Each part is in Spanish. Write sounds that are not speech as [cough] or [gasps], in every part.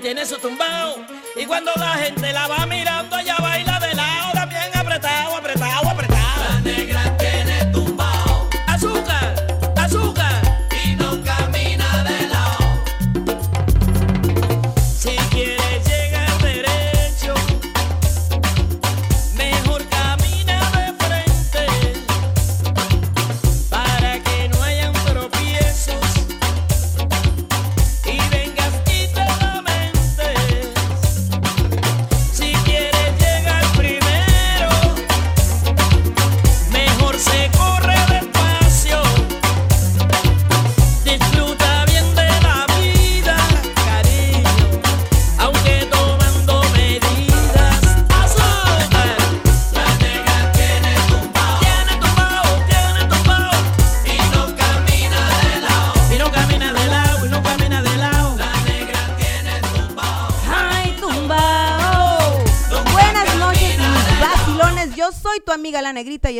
tiene su tumbao. Y cuando la gente la va mirando, ella baila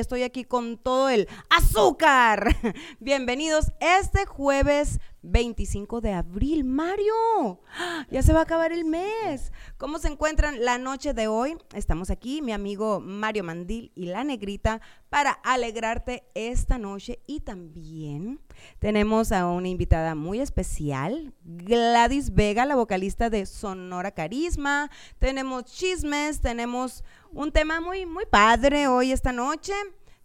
estoy aquí con todo el azúcar. [laughs] Bienvenidos este jueves 25 de abril. Mario, ya se va a acabar el mes. ¿Cómo se encuentran la noche de hoy? Estamos aquí, mi amigo Mario Mandil y La Negrita, para alegrarte esta noche y también tenemos a una invitada muy especial, Gladys Vega, la vocalista de Sonora Carisma. Tenemos chismes, tenemos un tema muy, muy padre hoy esta noche.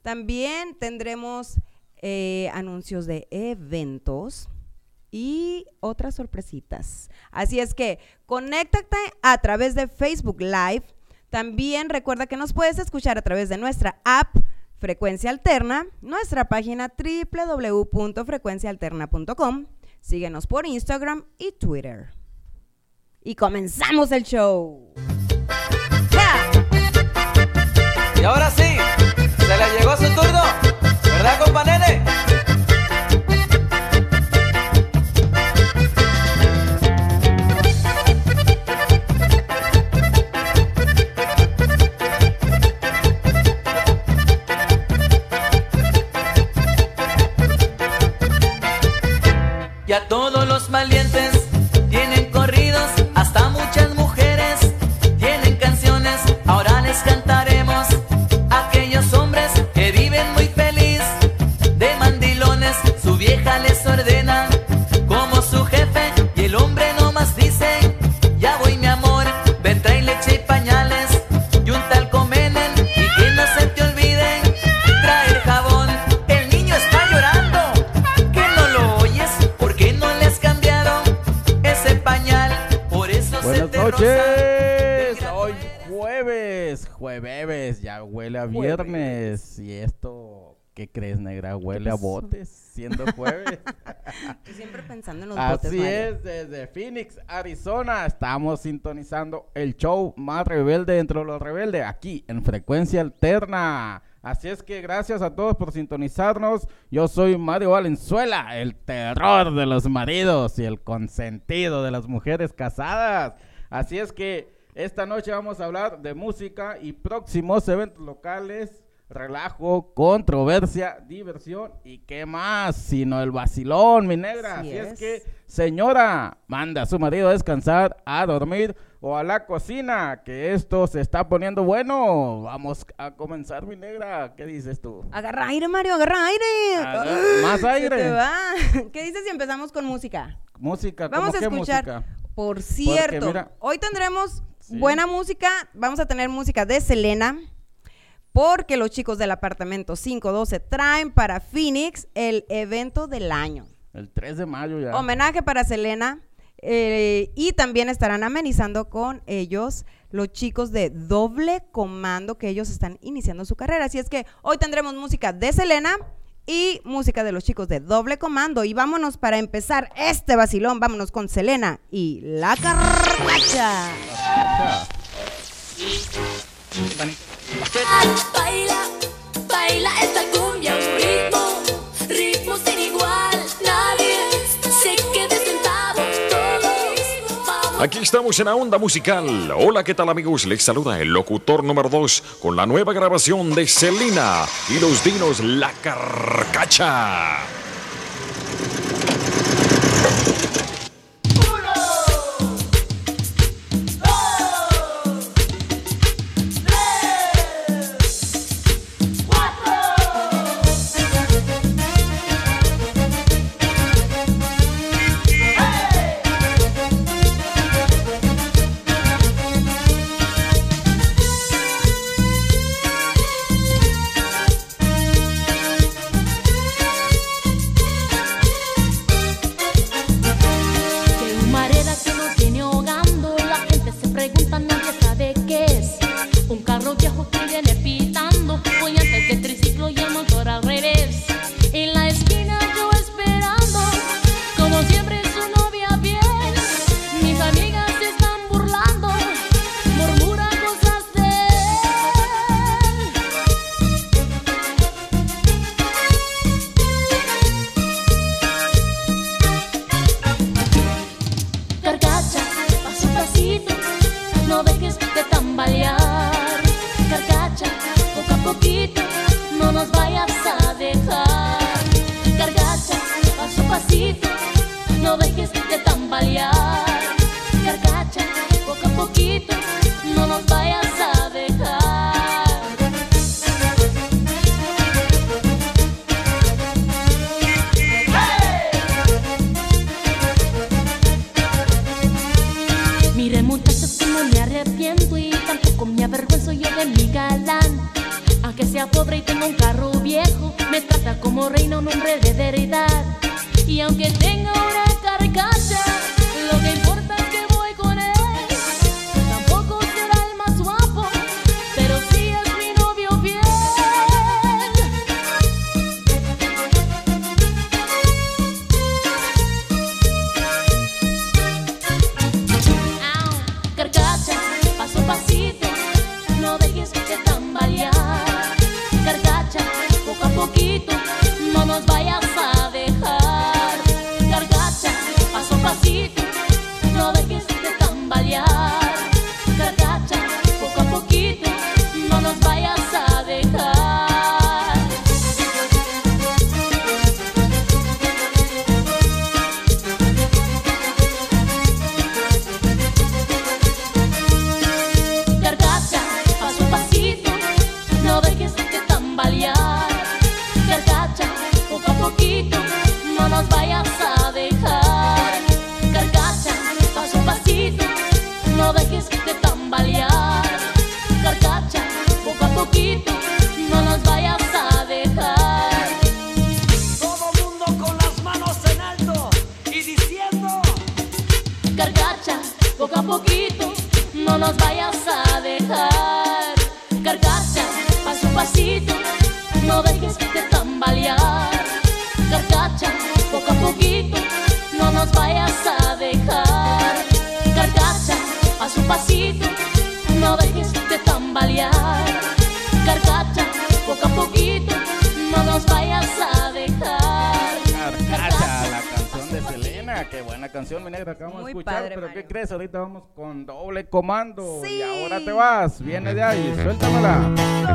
También tendremos eh, anuncios de eventos y otras sorpresitas. Así es que conéctate a través de Facebook Live. También recuerda que nos puedes escuchar a través de nuestra app Frecuencia Alterna, nuestra página www.frecuenciaalterna.com. Síguenos por Instagram y Twitter. Y comenzamos el show. Y ahora sí, se le llegó su turno, ¿verdad, compa nene? Crees, negra? Huele a botes, siendo jueves. [laughs] Tú siempre pensando en los botes, Así es, desde Phoenix, Arizona, estamos sintonizando el show más rebelde dentro de los rebeldes, aquí en Frecuencia Alterna. Así es que gracias a todos por sintonizarnos. Yo soy Mario Valenzuela, el terror de los maridos y el consentido de las mujeres casadas. Así es que esta noche vamos a hablar de música y próximos eventos locales relajo, controversia, diversión y qué más, sino el vacilón, mi negra. Así Así, es. es. que, señora, manda a su marido a descansar, a dormir o a la cocina, que esto se está poniendo bueno. Vamos a comenzar, mi negra. ¿Qué dices tú? Agarra aire, Mario, agarra aire. Agarra- más aire. te va. [laughs] ¿Qué dices si empezamos con música? Música, ¿cómo Vamos a qué escuchar. música? Por cierto, mira- hoy tendremos Sí. buena música. Vamos a tener música de Selena. Porque los chicos del apartamento 512 traen para Phoenix el evento del año. El 3 de mayo ya. Homenaje para Selena. eh, y también estarán amenizando con ellos los chicos de doble comando que ellos están iniciando su carrera. Así es que hoy tendremos música de Selena y música de los chicos de doble comando. Y vámonos para empezar este vacilón. Vámonos con Selena y la carracha. Baila, baila esta cumbia, un ritmo, ritmo sin igual. Nadie se quede sentado, todos vamos. Aquí estamos en la onda musical. Hola, ¿qué tal amigos? Les saluda el locutor número 2 con la nueva grabación de Celina y los dinos La Carcacha. reina un comando y ahora te vas. Viene de ahí, suéltamela.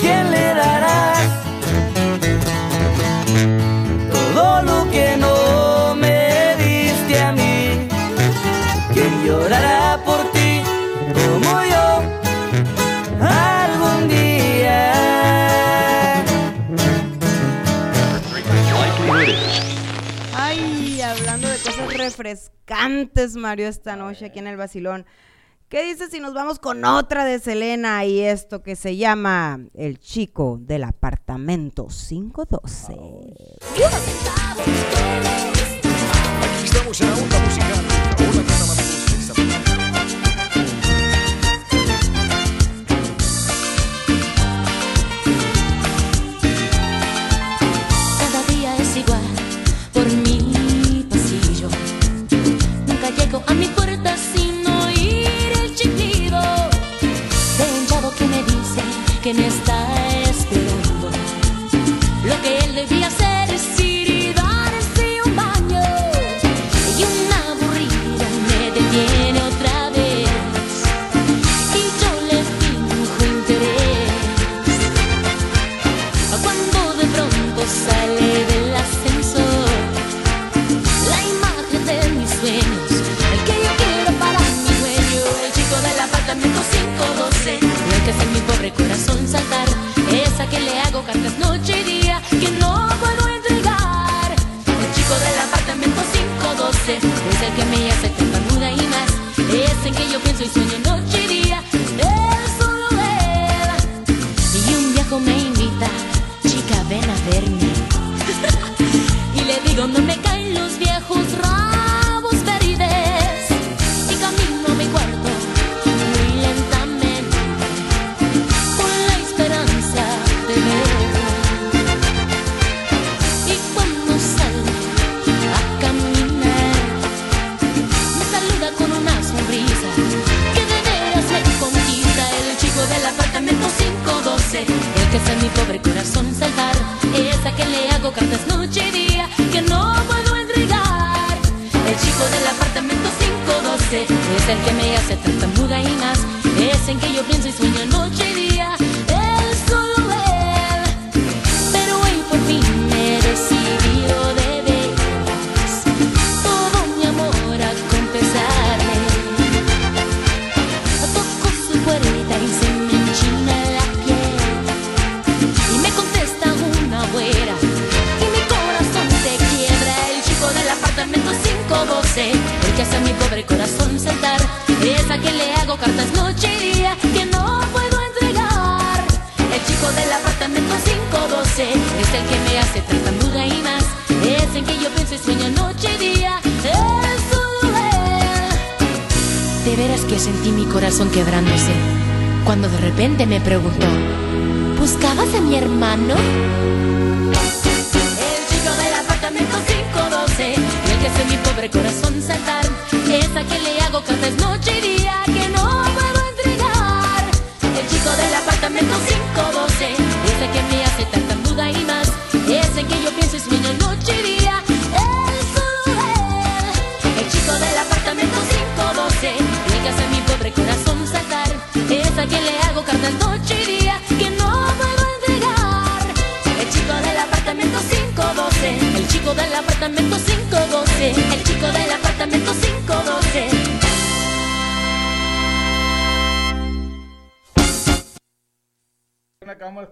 quién le darás todo lo que no me diste a mí? ¿Quién llorará por ti como yo algún día? Ay, hablando de cosas refrescantes, Mario, esta noche aquí en el Basilón. ¿Qué dices si nos vamos con otra de Selena y esto que se llama El chico del apartamento 512? Oh. Aquí estamos en la onda musical, la onda que que en este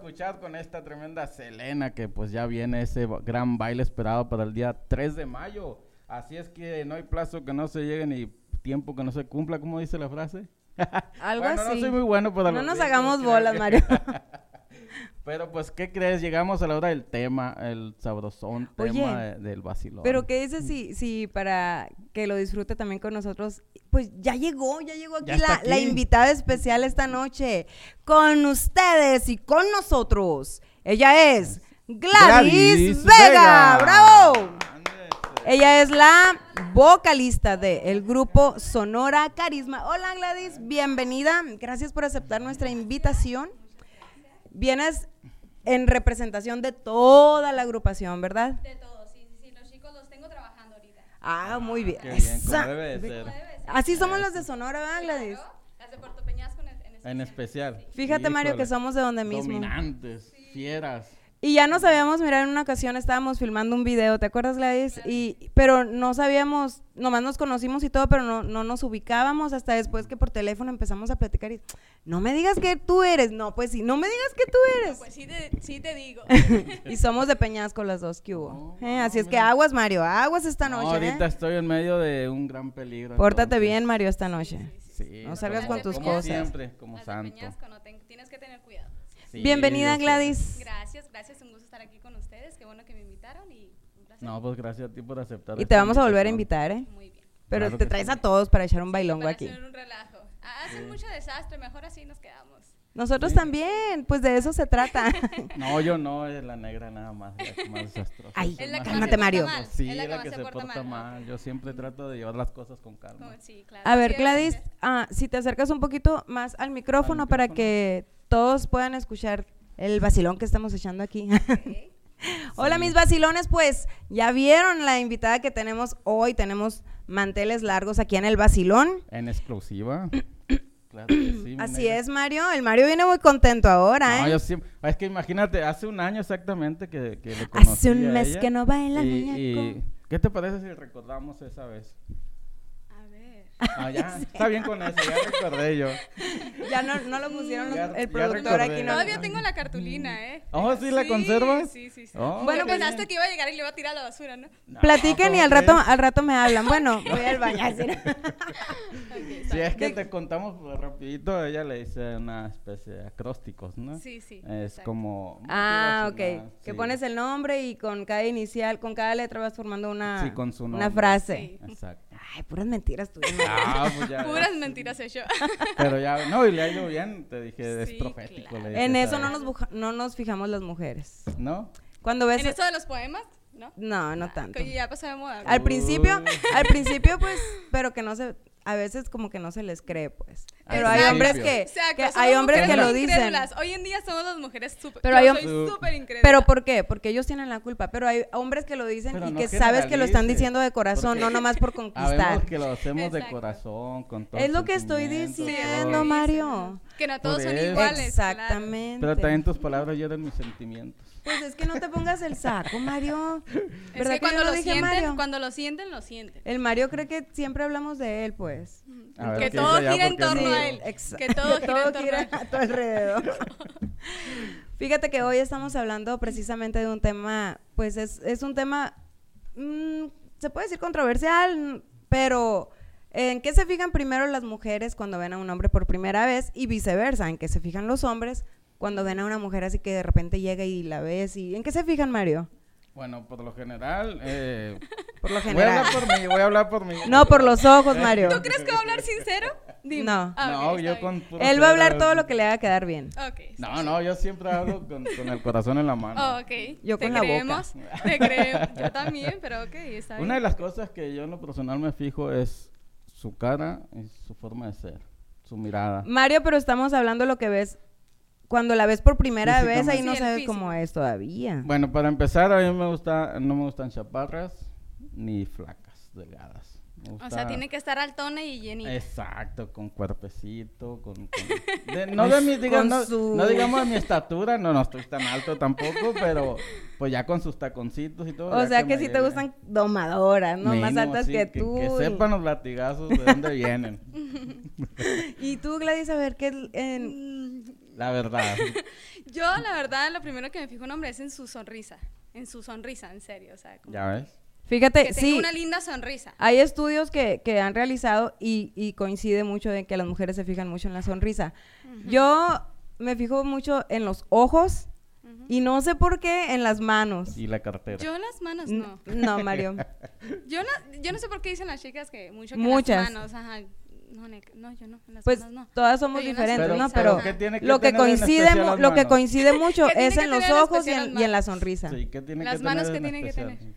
escuchar con esta tremenda Selena que pues ya viene ese gran baile esperado para el día 3 de mayo. Así es que no hay plazo que no se llegue ni tiempo que no se cumpla, como dice la frase. [laughs] Algo así. No soy muy bueno para No nos hagamos bolas, Mario. [laughs] Pero pues, ¿qué crees? Llegamos a la hora del tema, el sabrosón Oye, tema del vacilón. Pero ¿qué dices si, si para que lo disfrute también con nosotros? Pues ya llegó, ya llegó aquí, la, invitada especial esta noche. Con ustedes y con nosotros. Ella es Gladys, Vega. ¡Bravo! Ella es la vocalista del de grupo Sonora Carisma. Hola Gladys, bienvenida. Gracias por aceptar nuestra invitación vienes en representación de toda la agrupación, ¿verdad? De todo, sí, sí, sí. Los chicos los tengo trabajando ahorita. Ah, muy bien. Qué bien, como debe de ser. Así somos los de Sonora, ¿verdad, Gladys? Claro, Las de Puerto Peñasco en, en En especial. Fíjate, Mario, Híjole, que somos de donde mismo. Dominantes, fieras. Y ya nos habíamos mirado en una ocasión, estábamos filmando un video, ¿te acuerdas, Gladys? Y, pero no sabíamos, nomás nos conocimos y todo, pero no, no nos ubicábamos hasta después que por teléfono empezamos a platicar y, no me digas que tú eres, no, pues sí, no me digas que tú eres. Pues sí te, sí te digo. [laughs] y somos de Peñasco las dos, que hubo? No, Eh, así es que aguas, Mario, aguas esta No, noche, ahorita ¿eh? estoy en medio de un gran peligro. Pórtate entonces. bien, Mario, esta noche. Sí, No salgas como- con tus como cosas. siempre, como Las de santo. Peñasco no ten- tienes que tener cuidado. Sí, Bienvenida. Gladys. Gracias, gracias, un gusto estar aquí con ustedes. Qué bueno que me invitaron y un placer. No, pues gracias a ti por aceptar. Y te vamos a volver a invitar, ¿eh? Muy bien. Pero Claro te traes sí. a todos para echar un bailongo Para aquí. hacer un relajo. Ah, Hacen mucho desastre, mejor así nos quedamos. Nosotros también, pues de eso se trata. [laughs] No, yo no, es la negra nada más, la que más desastrosa. Ay, Es la que cálmate, Mario. mal, Sí, es la, la que se se porta porta mal. Yo siempre trato de llevar las cosas con calma. Sí, claro. A ver, Gladys, ah, si te acercas un poquito más al micrófono, para micrófono. que todos puedan escuchar el vacilón que estamos echando aquí. [laughs] Hola, mis vacilones, pues ya vieron la invitada que tenemos hoy. Tenemos manteles largos aquí en el vacilón. En exclusiva. [clears throat] claro que sí. Así negra. es, Mario. El Mario viene muy contento ahora, No, ¿eh? yo siempre, es que imagínate, hace un año exactamente que, que le conocí Hace un a mes ella, que no baila, y, muñeco. y- ¿Qué te parece si recordamos esa vez? Ah, ya, [laughs] está bien con eso, ya recordé yo. Ya no, no lo pusieron los- Ya- el productor aquí. No, Todavía tengo la cartulina, ¿eh? Oh, ¿sí la conservas? Sí, sí, sí. Oh, Bueno, Bueno, pues, pensaste que iba a llegar y le iba a tirar a la basura, ¿no? No, Platiquen y ¿cómo al rato, al rato me hablan. Bueno, [laughs] voy al baño. así. Si es que te contamos pues, rapidito, ella le dice una especie de acrósticos, ¿no? Sí, sí, Es exacto. como... Ah, ok. Que sí. pones el nombre y con cada inicial, con cada letra vas formando una, Sí, con su una frase. Sí. Exacto. Ay, puras mentiras tú. Ah, pues ya. Puras mentiras he hecho. [laughs] Pero ya, no, y le ha ido bien, te dije, es Sí, profético. claro. le dije, En eso no nos, buja- no nos fijamos las mujeres. ¿No? Cuando ves... ¿En esto de los poemas? ¿No? No, no tanto. Que ya pasó de moda. Al principio, al principio pues, pero que no se, a veces como que no se les cree pues. Pero hay hombres que, Exacto, que somos hay hombres que lo dicen. Hoy en día somos las mujeres súper. Pero yo soy súper incrédula. Pero ¿por qué? Porque ellos tienen la culpa. Pero hay hombres que lo dicen Pero y no que sabes que lo están diciendo de corazón, porque no nomás por [laughs] conquistar. que lo hacemos de corazón, con todo Es lo que estoy diciendo. Mario. Que no todos son iguales. claro. Exactamente. Pero también tus palabras llenan mis sentimientos. Pues es que no te pongas el saco, Mario. Es ¿Verdad que que cuando lo lo dije, sienten, Mario? cuando lo sienten, lo sienten. El Mario cree que siempre hablamos de él, pues. A ver, Que ¿qué todo gira en torno no- a él. Que todo [laughs] gira en torno a gira él. a tu alrededor. [laughs] Fíjate que hoy estamos hablando precisamente de un tema, pues es, es un tema, mm, se puede decir controversial, pero ¿en qué se fijan primero las mujeres cuando ven a un hombre por primera vez y viceversa? ¿En qué se fijan los hombres cuando ven a una mujer así que de repente llega y la ves? y ¿En qué se fijan, Mario? Bueno, por lo general, eh, [laughs] Por lo voy a general. hablar por mí, voy a hablar por mí. No, por los ojos, Mario. ¿Tú crees que va a hablar sincero? Dime. No. Ah, No, yo con puro Él va a hablar todo lo que le haga quedar bien. Ok. está No, no, yo siempre hablo con, con el corazón en la mano. Oh, ok. Yo te con la boca. creemos, Te creo. Yo también, pero ok, está bien. Una de las cosas que yo en lo personal me fijo es su cara y su forma de ser, su mirada. Mario, pero estamos hablando de lo que ves cuando la ves por primera vez, ahí Sí, no sabes físico. cómo es todavía. Bueno, para empezar, a mí me gusta, no me gustan chaparras ni flacas, delgadas. Me O sea, tiene que estar altona y llenita. Exacto, con cuerpecito, con... con- [laughs] de- no, de mi, diga- Con no, su- no digamos de mi estatura, no, no estoy tan alto tampoco, pero pues ya con sus taconcitos y todo. O sea que, sí te llegue. gustan domadoras, ¿no? Más altas sí, que tú. Que y- sepan los latigazos de dónde vienen, [laughs] [laughs] Y tú, Gladys, a ver, ¿qué el- en- la verdad. [laughs] Yo, la verdad, lo primero que me fijo en un hombre es en su sonrisa. En su sonrisa, en serio. O sea, como ¿Ya ves? Fíjate, que sí, una linda sonrisa. hay estudios que, que han realizado y, y coincide mucho en que las mujeres se fijan mucho en la sonrisa. Yo me fijo mucho en los ojos y no sé por qué en las manos. Y la cartera. Yo las manos no. No, Mario. [laughs] Yo no, yo no sé por qué dicen las chicas que mucho que Muchas. las manos, ajá. No, no, yo no, en las Pues no. todas somos diferentes. ¿no? Pero- Pero ¿qué tiene que lo que coincide que [laughs] mucho ¿Qué tiene es que en los ojos y en, las y en la sonrisa. Sí, ¿qué tiene Las que manos tener que en tienen que tener.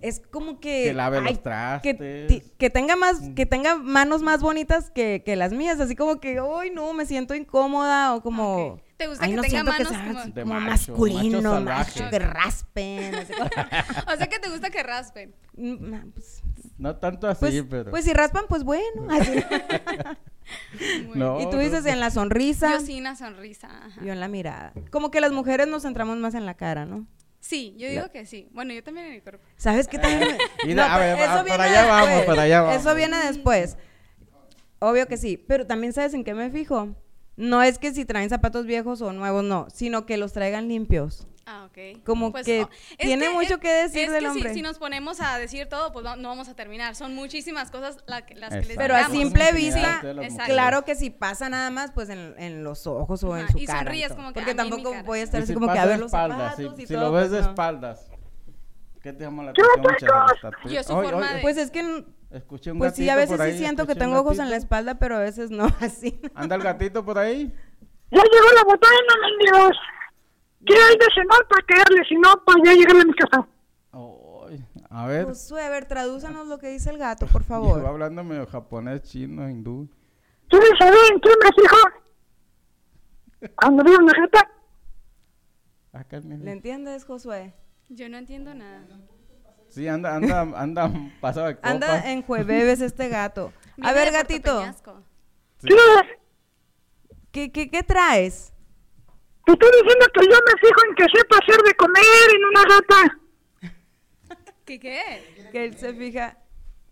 es como que Que lave los que, trastes. que tenga más que tenga manos más bonitas que, que las mías así como que ay no me siento incómoda o como Ok. ¿Te gusta "Ay, que no tenga siento que manos sea como- De como macho, masculino macho que raspen [laughs] O sea que te gusta que raspen. Mm, ah, pues, No tanto así, pues, pero. pues si raspan pues bueno [laughs] así. [laughs] no, y tú dices no, en la sonrisa Yo sí una sonrisa. ajá. yo en la mirada como que las mujeres nos centramos más en la cara no Sí, yo digo que sí. Bueno, yo también en el cuerpo. ¿Sabes qué también? me- [laughs] a ver, a- para allá vamos, después. para allá vamos. Eso viene después. Obvio que sí, pero también sabes en qué me fijo. No es que si traen zapatos viejos o nuevos, no, sino que los traigan limpios. Ok. Como que oh, es tiene mucho que decir es del que si- hombre. Si, nos ponemos a decir todo, pues no, no vamos a terminar. Son muchísimas cosas la que- las que les. Pero a simple Sí, vista, claro que si pasa nada más, pues en, en los ojos o en Ajá, su y cara. sonríes todo. como que, Porque "Ah, tampoco cara". voy a estar Y así si como que a ver los espaldas, zapatos si, y si todo. lo ves pues de no. espaldas, ¿qué te llama la atención? Yo su Oy, forma oy, de- Pues es que, Escuché un pues sí, gatito a veces por sí siento que tengo ojos en la espalda, pero a veces no, [laughs] así. ¿Anda el gatito por ahí? Ya llegó la botana, mendigos. ¿Qué hay de cenar para caerle? Si no, pues ya llegarle a mi casa. A ver. Josué, a ver, tradúzanos lo que dice el gato, por [laughs] favor. hablando medio japonés, chino, hindú. ¿Quieres saber en qué me fijo? Cuando veo una gata, Acá, mira. ¿Le entiendes, Josué? Yo no entiendo nada. Sí, anda, anda, [laughs] anda pasado de copas. Anda en jueves este gato. A ver, gatito. ¿qué, qué, qué traes? Te estoy diciendo que yo me fijo en que sepa hacer de comer en una gata. ¿Qué qué? Que él se fija,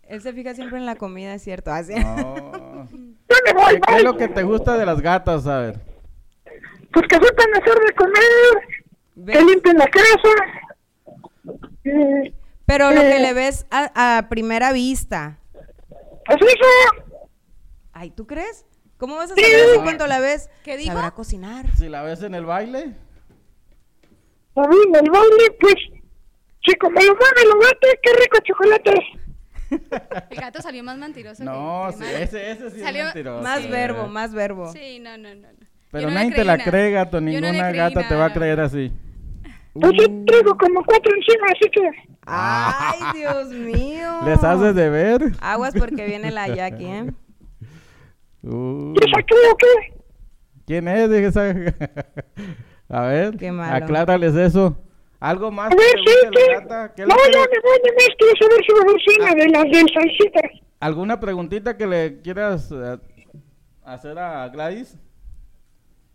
él se fija siempre en la comida, es cierto. Así. No. [laughs] Ya me voy, ¿Qué, qué es lo que te gusta de las gatas, a ver? Pues que sepan hacer de comer, ¿Ves? que limpien la casa. Eh, Pero lo que Eh. le ves a, a primera vista. pues eso, Ay, ¿tú crees? ¿Cómo vas a saber eso cuando la ves? ¿Qué dijo? Sabrá cocinar. Si la ves en el baile, a mí en el baile, pues, si como lo mueve lo bate, qué rico chocolate. [laughs] El gato salió más mentiroso. no, que sí, ese, ese sí Salió- es mentiroso. Más Sí. verbo, más verbo. Sí, no, no, no. no. Pero no nadie te la nada. cree, gato. No Ninguna gata te va a creer así. Pues yo traigo como cuatro encima, así que... Ay, Dios mío. [laughs] ¿Les haces de ver? Aguas porque viene la Jackie, ¿eh? Uy. ¿Y esa qué o qué? ¿Quién es? Dije, esa- [laughs] A ver, Qué malo. aclárales eso. ¿Algo más A que ver, te sí, la que... ¿Qué es No, lo que- ya me voy, de mes, quiero saber si va a haber cena de las del salsita. ¿Alguna preguntita que le quieras eh, hacer a Gladys?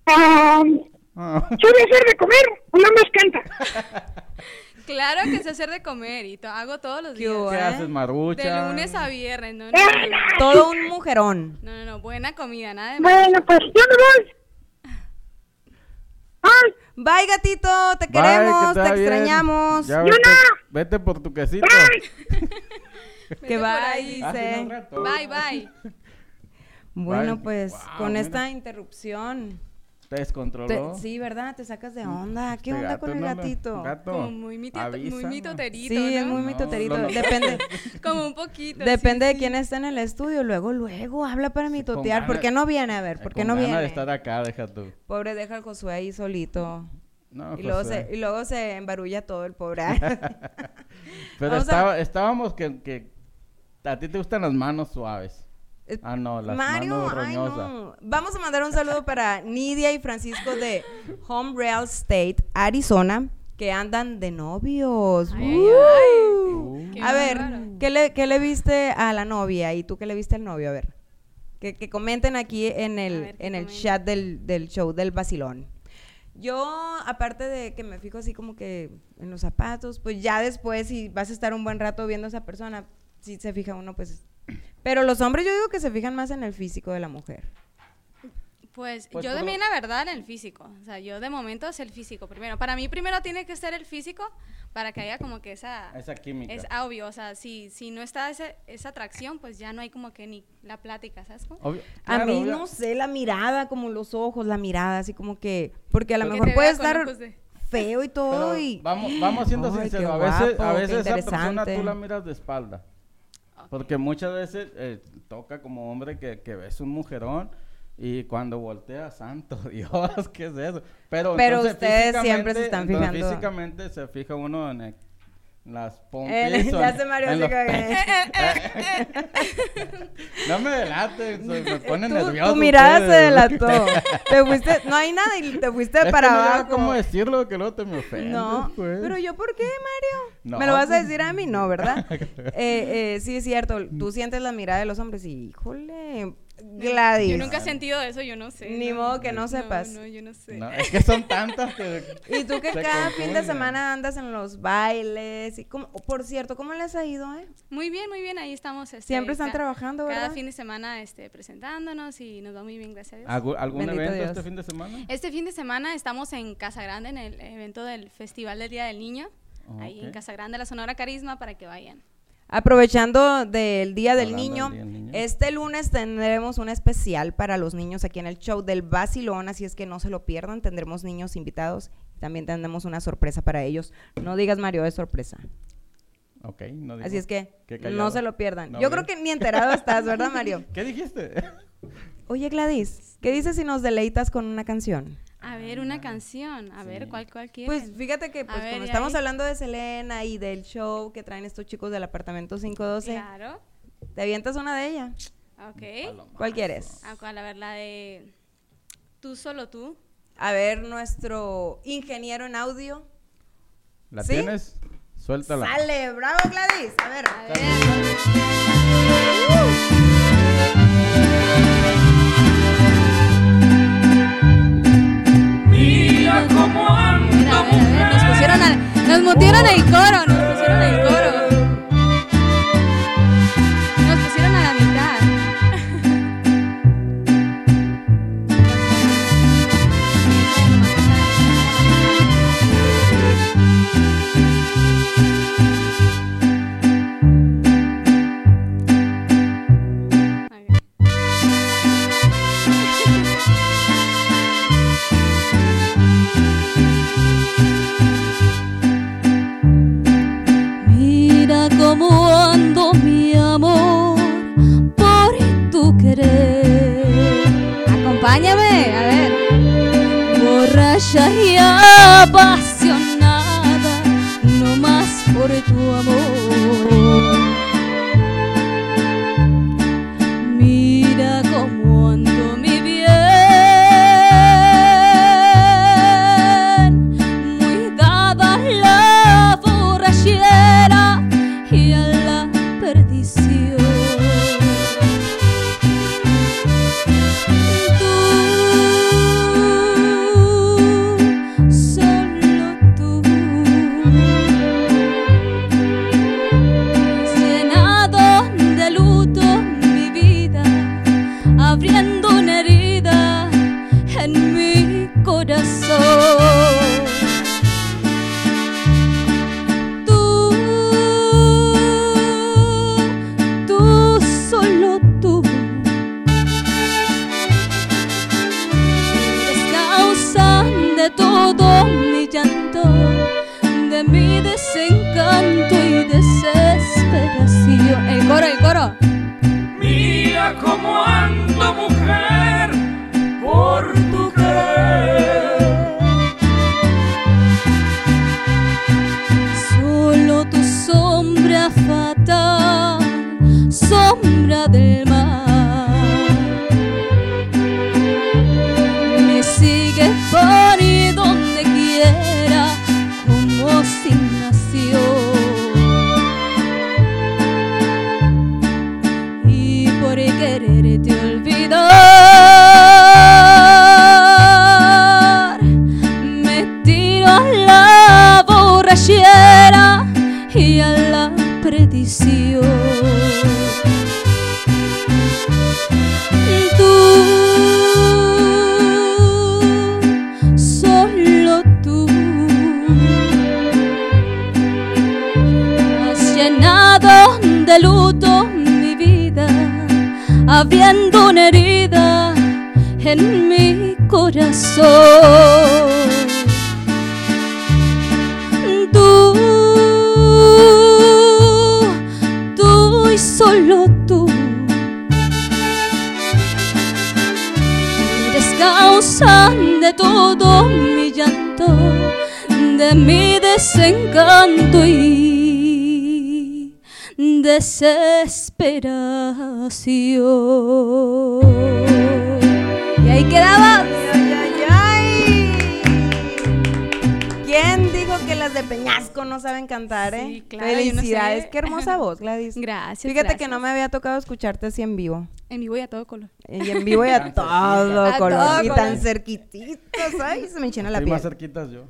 Ah, Ah. ¿Sabe hacer de comer o nada más canta? [laughs] Claro que sé hacer de comer y to- hago todos los ¿Qué días. ¿Qué eh? haces, Marucha? De lunes a viernes. No, no, no, no. Todo un mujerón. No, no, no, buena comida, nada de. Bueno, pues yo me voy. Ay, Bye, gatito. Te Bye, queremos, que te bien. extrañamos. Ya Yo vete, no. vete por tu quesito. [laughs] Vete Que bye, rato. Bye, bye. Bueno, Bye. pues Wow, con mira. esta interrupción. Te descontroló. te- sí, ¿verdad? Te sacas de onda. ¿Qué Este onda gato, con el no, gatito? Gato, Como muy, mito, muy mitoterito, Sí, es muy No, mitoterito. Depende, [laughs] Como un poquito. depende sí, de sí. quién está en el estudio. Luego, luego habla para mitotear. ¿Por qué no viene? A ver, ¿por qué no viene? de estar acá, deja tú. Pobre, deja al Josué ahí solito. No, Y luego, se, y luego se embarulla todo el pobre. [laughs] [laughs] Pero a- estaba, estábamos que, que a ti te gustan las manos suaves. Ah, no, las Mario, manos ay no. Vamos a mandar un saludo para Nidia y Francisco de Home Real State, Arizona, que andan de novios. Ay, ay, ¡Uh! ay. Qué A ver. ¿qué le, ¿qué le viste a la novia y tú qué le viste al novio? A ver, que, que comenten aquí en el, ver, en el comenten. chat del, del show del vacilón. Yo, aparte de que me fijo así como que en los zapatos, pues ya después, si vas a estar un buen rato viendo a esa persona, si se fija uno, pues... Pero los hombres yo digo que se fijan más en el físico de la mujer. Pues, Pues yo lo- también, la verdad, en el físico. O sea, yo de momento es el físico primero. Para mí primero tiene que ser el físico para que haya como que esa... Esa química. Es obvio, o sea, si, si no está ese- esa atracción, pues ya no hay como que ni la plática, ¿sabes? cómo? Obvio- A claro, mí obvio. no sé, la mirada, como los ojos, la mirada, así como que... Porque a lo mejor puede estar de- feo y todo Pero y... vamos, vamos siendo Ay, sinceros. A veces, guapo, a veces esa persona interesante. tú la miras de espalda. Porque muchas veces eh, toca como hombre que, que ves un mujerón y cuando voltea, [laughs] santo Dios, ¿qué es eso? Pero, Pero entonces, ustedes siempre se están fijando. Físicamente se fija uno en, el- las Eh, pompis. [laughs] ya se Mario en se los cagué. [laughs] No me delates, me me pone Tu- nervioso. Tu mirada se delató. [laughs] Te fuiste, no hay nada y te fuiste Es que para no sabía abajo. cómo decirlo que luego te me ofendes, No, pues. pero yo, ¿por qué, Mario? No, ¿Me lo vas a pues. decir a mí? No, ¿verdad? eh, eh, sí, es cierto. Tú sientes la mirada de los hombres y, híjole, Gladys. Yo nunca he sentido eso, yo no sé. Ni modo que no sepas. No, yo no sé. No, es que son tantas que... Y tú que cada fin de semana andas en los bailes. Y cómo- por cierto, ¿cómo les ha ido, eh? Muy bien, muy bien, ahí estamos. este, Siempre están trabajando, Cada ¿verdad? fin de semana este, presentándonos y nos va muy bien, gracias a Dios. ¿Algún, algún Bendito evento Dios. este fin de semana? Este fin de semana estamos en Casa Grande, en el evento del Festival del Día del Niño. Ahí en. Casa Grande, la Sonora Carisma, para que vayan. Aprovechando del Día del Niño, del este lunes tendremos un especial para los niños aquí en el show del Basilón, así es que no se lo pierdan, tendremos niños invitados, también tendremos una sorpresa para ellos. No digas Mario, es sorpresa. Ok, no digo. Así es que no se lo pierdan. No Yo creo que ni enterado estás, ¿verdad, Mario? [laughs] ¿Qué dijiste? Oye, Gladys, ¿qué dices si nos deleitas con una canción? A ver, una canción. A ver, ¿cuál, cuál quieren? Pues fíjate que pues, ver, como ¿y estamos ahí? hablando de Selena y del show que traen estos chicos del apartamento 512, Claro. ¿te avientas una de ella? Ok. ¿Cuál quieres? ¿A cuál? A ver, la de Tú solo tú. A ver, nuestro ingeniero en audio. ¿La ¿Sí? tienes? Suéltala. Sale, bravo Gladys. A ver. A ver. Mira Mira, a ver, a ver, nos pusieron al, nos mutieron el coro, nos pusieron el coro. Acompáñame, a ver. Borracha y apasionada, una herida en mi corazón. Tú, tú y solo tú eres causa de todo mi llanto, de mi desencanto y desesperación. Y ahí quedaba. Ay, ay, ay. ¿Quién dijo que las de Peñasco no saben cantar, eh? Sí, claro, no Felicidades. sé. Qué hermosa voz, Gladys. [laughs] Gracias. Fíjate que no me había tocado escucharte así en vivo. En vivo y a todo color. Y en vivo y a [laughs] todo A color. todo y color. tan cerquititos. Ay, se me enchina la Estoy más piel. cerquitas yo.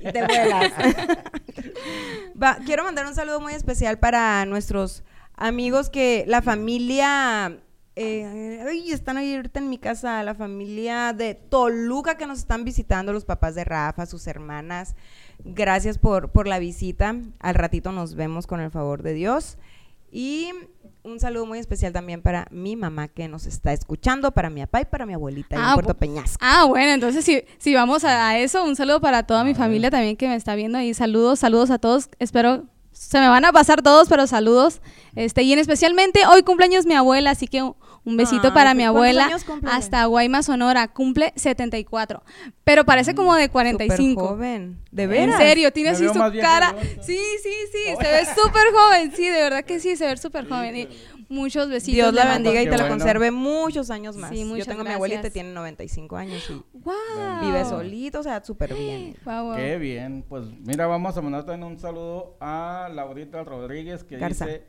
Te vuelas. [laughs] Va, quiero mandar un saludo muy especial para nuestros amigos que la familia eh, ay, están ahorita en mi casa, la familia de Toluca que nos están visitando, los papás de Rafa, sus hermanas. Gracias por, por la visita. Al ratito nos vemos con el favor de Dios. Y un saludo muy especial también para mi mamá que nos está escuchando, para mi papá y para mi abuelita en Ah, Puerto bu- Peñasco. Ah, bueno, entonces si, si vamos a, a eso, un saludo para toda mi familia también que me está viendo y saludos, saludos a todos. Espero se me van a pasar todos, pero saludos. Este, y en especialmente hoy cumpleaños mi abuela, así que un, un besito Ay, para mi ¿cuántos abuela años cumple? hasta Guaymas, Sonora, cumple 74. Pero parece como de 45. Súper joven. ¿De En veras? serio, tiene así su cara. Sí, sí, sí, se ve súper joven. Sí, de verdad que sí, se ve súper joven. Y muchos besitos. Dios la mando. bendiga y Qué te la bueno. conserve muchos años más. Sí, Yo tengo a mi abuelita, gracias. tiene 95 años y Guau. vive solito, o sea, súper bien. Qué bien, pues mira, vamos a mandar también un saludo a Laurita Rodríguez que Garza. dice,